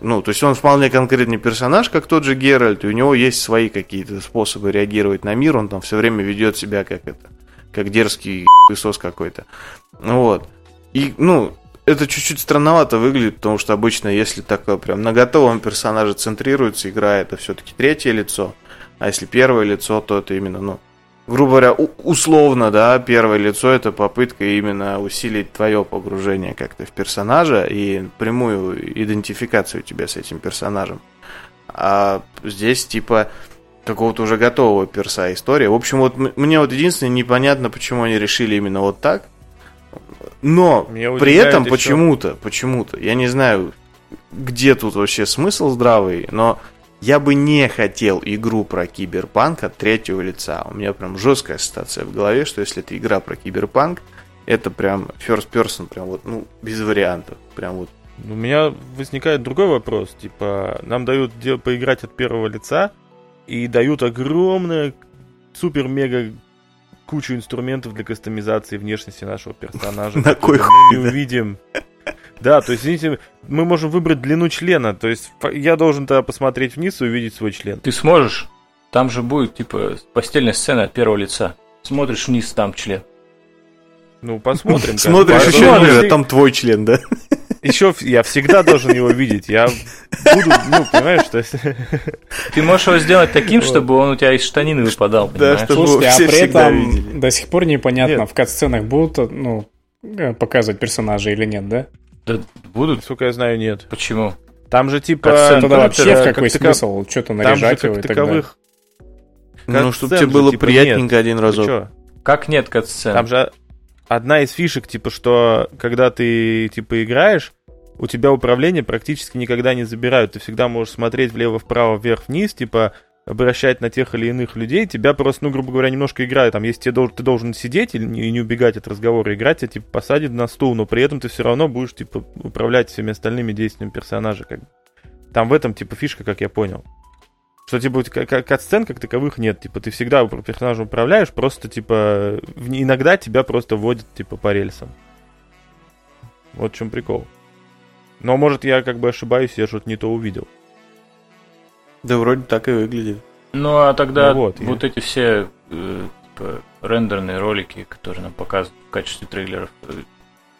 ну, то есть он вполне конкретный персонаж, как тот же Геральт, и у него есть свои какие-то способы реагировать на мир, он там все время ведет себя как это, как дерзкий пысос какой-то. Вот. И, ну, это чуть-чуть странновато выглядит, потому что обычно, если такое прям на готовом персонаже центрируется игра, это все-таки третье лицо, а если первое лицо, то это именно, ну, грубо говоря, условно, да, первое лицо это попытка именно усилить твое погружение как-то в персонажа и прямую идентификацию тебя с этим персонажем. А здесь типа какого-то уже готового перса история. В общем, вот мне вот единственное непонятно, почему они решили именно вот так. Но Меня при этом почему-то, почему-то, я не знаю, где тут вообще смысл здравый, но я бы не хотел игру про киберпанк от третьего лица. У меня прям жесткая ассоциация в голове, что если это игра про киберпанк, это прям first person, прям вот, ну, без вариантов. Прям вот. У меня возникает другой вопрос. Типа, нам дают поиграть от первого лица и дают огромное, супер-мега кучу инструментов для кастомизации внешности нашего персонажа. *laughs* На кой мы хуй, не да? увидим. Да, то есть, извините, мы можем выбрать длину члена. То есть, я должен тогда посмотреть вниз и увидеть свой член. Ты сможешь, там же будет, типа, постельная сцена от первого лица. Смотришь вниз, там член. Ну, посмотрим. *laughs* Смотришь еще, а там твой член, да? Еще я всегда должен его видеть. Я буду, ну, понимаешь, что... Ты можешь его сделать таким, чтобы он у тебя из штанины выпадал, Да, понимаешь? чтобы- Слушайте, а все при всегда этом видели. до сих пор непонятно, Нет. в кат-сценах будут, ну, э, показывать персонажа или нет, да? Да будут? Насколько я знаю, нет. Почему? Там же типа... Катсцен Тогда вообще в как какой таков- смысл что-то наряжать его как и так далее? таковых... Ну, чтобы тебе было типа, приятненько один разок. Как нет катсцен? Там же одна из фишек, типа, что когда ты, типа, играешь, у тебя управление практически никогда не забирают. Ты всегда можешь смотреть влево, вправо, вверх, вниз, типа, обращать на тех или иных людей. Тебя просто, ну, грубо говоря, немножко играют. Там, если тебе ты должен сидеть и не убегать от разговора, играть, тебя, типа, посадят на стул, но при этом ты все равно будешь, типа, управлять всеми остальными действиями персонажа, как бы. Там в этом, типа, фишка, как я понял. Что, типа, кат-сцен как таковых нет. Типа, ты всегда персонажем управляешь, просто, типа, иногда тебя просто вводят, типа, по рельсам. Вот в чем прикол. Но, может, я как бы ошибаюсь, я что-то не то увидел. Да вроде так и выглядит. Ну, а тогда Ну вот, вот, я- эти все э, типа, рендерные ролики, которые нам показывают в качестве трейлеров, э,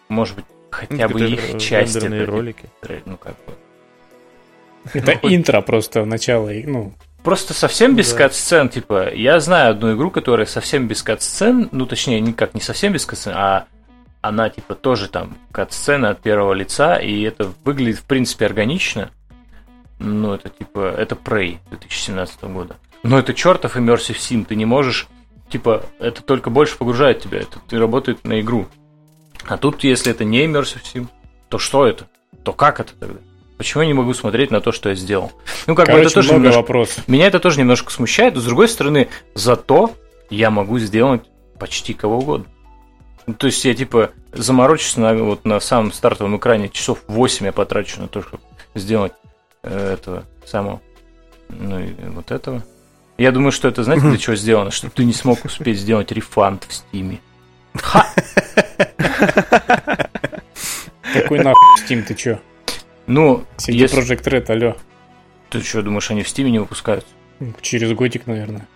может быть, хотя бы Это их р- часть рендерные это ролики. ну, как бы. Это Ну, интро просто в начале, ну, Просто совсем без Да. кат-сцен, типа, я знаю одну игру, которая совсем без кат-сцен, ну, точнее, никак не совсем без кат-сцен, а она, типа, тоже там кат-сцена от первого лица, и это выглядит, в принципе, органично. Ну, это, типа, это Prey 2017 года. Но это чертов Immersive Sim, ты не можешь, типа, это только больше погружает тебя, это ты работает на игру. А тут, если это не Immersive Sim, то что это? То как это тогда? Почему я не могу смотреть на то, что я сделал? Ну, как Короче, бы это тоже немножко... вопросов. Меня это тоже немножко смущает, но с другой стороны, зато я могу сделать почти кого угодно. Ну, то есть я типа заморочусь на, вот, на самом стартовом экране, часов 8 я потрачу на то, чтобы сделать э, этого самого, ну и вот этого. Я думаю, что это, знаете, для чего сделано? Чтобы ты не смог успеть сделать refund в Steam е. Какой нахуй Steam, ты чё? Ну, CD если... Project Red, алло. Ты что, думаешь, они в Steam е не выпускают? Через годик, наверное.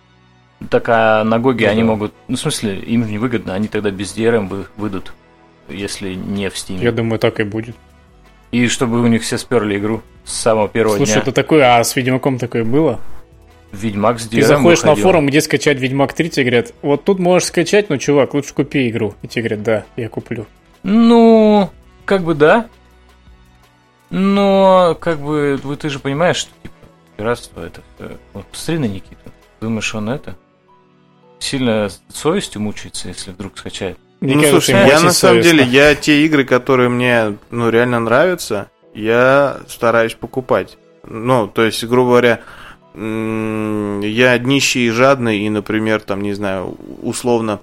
Так а на GOG е Ну они да. могут... Ну, в смысле, им же невыгодно, они тогда без DRM вы- выйдут, если не в Steam е. Я думаю, так и будет. И чтобы у них все сперли игру с самого первого Слушай, дня. это такое, а с Ведьмаком такое было? Ведьмак с DRM Ты заходишь на выходил. форум, где скачать Ведьмак 3, тебе говорят, вот тут можешь скачать, но, чувак, лучше купи игру. И тебе говорят, да, я куплю. Ну, как бы да. Но, как бы, вы ты же понимаешь, что типа, пиратство это. э, Вот посмотри на Никиту. Думаешь, он это? Сильно совестью мучается, если вдруг скачает. Мне ну, кажется, слушай, я на самом совестно. деле, я те игры, которые мне, ну, реально нравятся, я стараюсь покупать. Ну, то есть, грубо говоря, я нищий и жадный, и, например, там, не знаю, условно,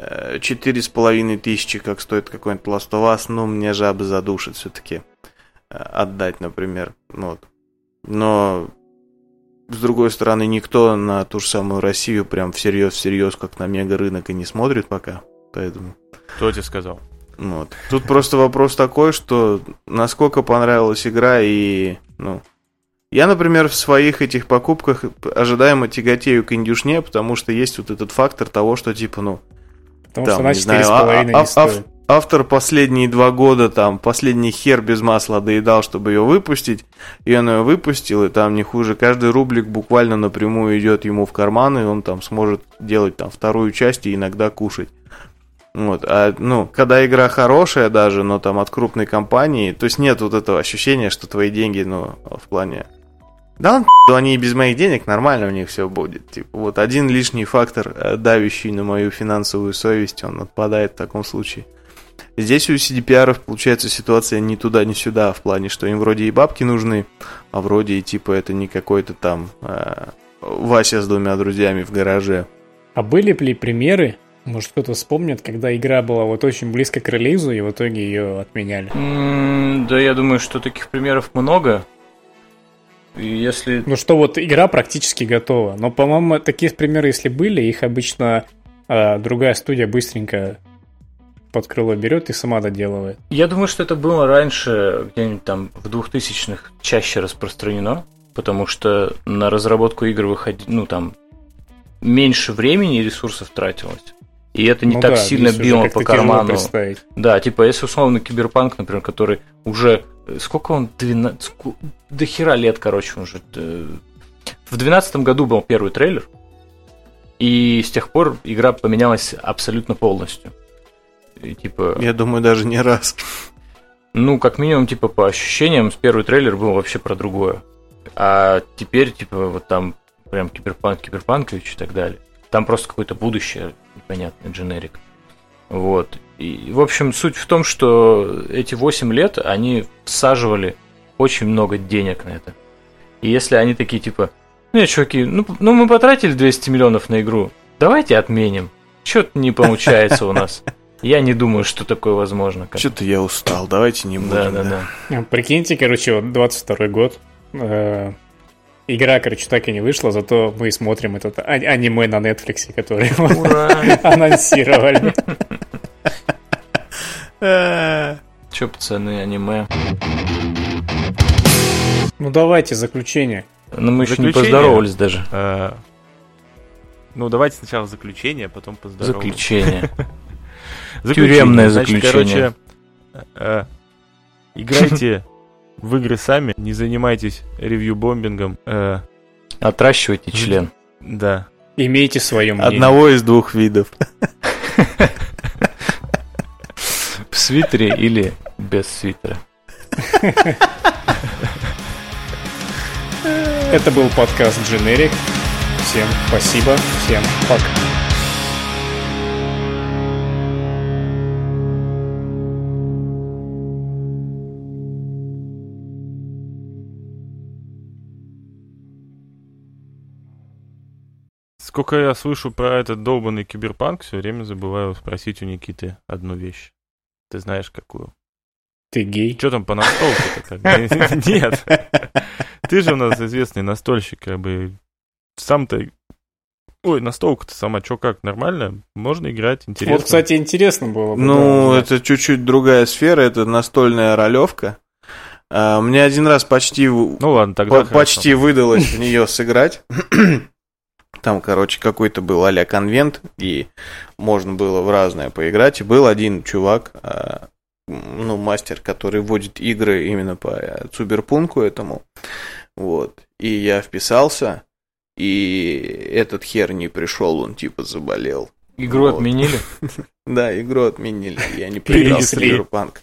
э, четыре с половиной тысячи, как стоит какой-нибудь Last of Us, ну, мне жаба задушит все-таки отдать, например. Ну Вот. Но, с другой стороны, никто на ту же самую Россию прям всерьез-всерьез, как на мега-рынок и не смотрит пока. Поэтому... Кто тебе сказал? Вот. Тут просто вопрос такой, что насколько понравилась игра и, ну... Я, например, в своих этих покупках ожидаемо тяготею к индюшне, потому что есть вот этот фактор того, что, типа, ну, Потому там, что она не знаю, 4,5 а- не а- стоит. ав- автор последние два года, там, последний хер без масла доедал, чтобы ее выпустить, и он ее выпустил, и там не хуже, каждый рублик буквально напрямую идет ему в карман, и он там сможет делать там вторую часть и иногда кушать. Вот, а, ну, когда игра хорошая даже, но там от крупной компании, то есть нет вот этого ощущения, что твои деньги, ну, в плане... Да, то они и без моих денег, нормально у них все будет. Типа, вот один лишний фактор, э, давящий на мою финансовую совесть, он отпадает в таком случае. Здесь у CDPR получается ситуация ни туда, ни сюда, в плане, что им вроде и бабки нужны, а вроде и типа это не какой-то там э, Вася с двумя друзьями в гараже. А были ли примеры, может кто-то вспомнит, когда игра была вот очень близко к релизу, и в итоге ее отменяли? М, Да, я думаю, что таких примеров много. И если... Ну что вот игра практически готова. Но, по-моему, такие примеры, если были, их обычно а, другая студия быстренько под крыло берет и сама доделывает. Я думаю, что это было раньше, где-нибудь там в 2000-х чаще распространено, потому что на разработку игр выходи, ну там меньше времени и ресурсов тратилось. И это не Ну так да, сильно било по карману. Да, типа, если условно Киберпанк, например, который уже... э, Сколько он? 12... ску- До хера лет, короче, уже. э, В 2012 году был первый трейлер, и с тех пор игра поменялась абсолютно полностью. И, типа, Я думаю, даже не раз. ну, как минимум, типа, по ощущениям, с первый трейлер был вообще про другое. А теперь, типа, вот там прям Киберпанк Киберпанкович и так далее. Там просто какое-то будущее, непонятный дженерик. Вот. И, в общем, суть в том, что эти 8 лет они всаживали очень много денег на это. И если они такие, типа, ну, не, чуваки, ну, ну мы потратили 200 миллионов на игру, давайте отменим. Что-то не получается у нас. Я не думаю, что такое возможно. как- Что-то я устал, давайте не будем. Да, да, да. А, Прикиньте, короче, вот 22 год. э, Игра, короче, так и не вышла, зато мы смотрим этот а- аниме на Netflix, который *laughs* анонсировали. *laughs* Че, пацаны, аниме? Ну давайте, заключение. Ну, мы еще не поздоровались даже. Э, Ну, давайте сначала заключение, а потом поздороваемся. Заключение. *laughs* Заключение. Тюремное Значит, заключение. короче, э, играйте *laughs* в игры сами, не занимайтесь ревью-бомбингом. э, Отращивайте член. да. Имейте свое мнение. Одного из двух видов. *laughs* В свитере или без свитера. Это был подкаст Generic. Всем спасибо, всем пока. Сколько я слышу про этот долбанный киберпанк, все время забываю спросить у Никиты одну вещь. Ты знаешь, какую? Ты гей? Что там по настолке *laughs* Нет. Ты же у нас известный настольщик, как бы. Сам-то Ой, настолка-то сама, что как, нормально? Можно играть, интересно. Вот, кстати, интересно было бы. Ну, да, это чуть-чуть другая сфера, это настольная ролевка. А, мне один раз почти, ну, ладно, тогда по- почти выдалось в нее сыграть. *clears throat* Там, короче, какой-то был а конвент, и можно было в разное поиграть. И был один чувак, а, ну, мастер, который вводит игры именно по э, цуберпунку этому. Вот. И я вписался, и этот хер не пришел, он типа заболел. Игру вот. отменили? *laughs* Да, игру отменили. Я не *laughs* поиграл в Киберпанк.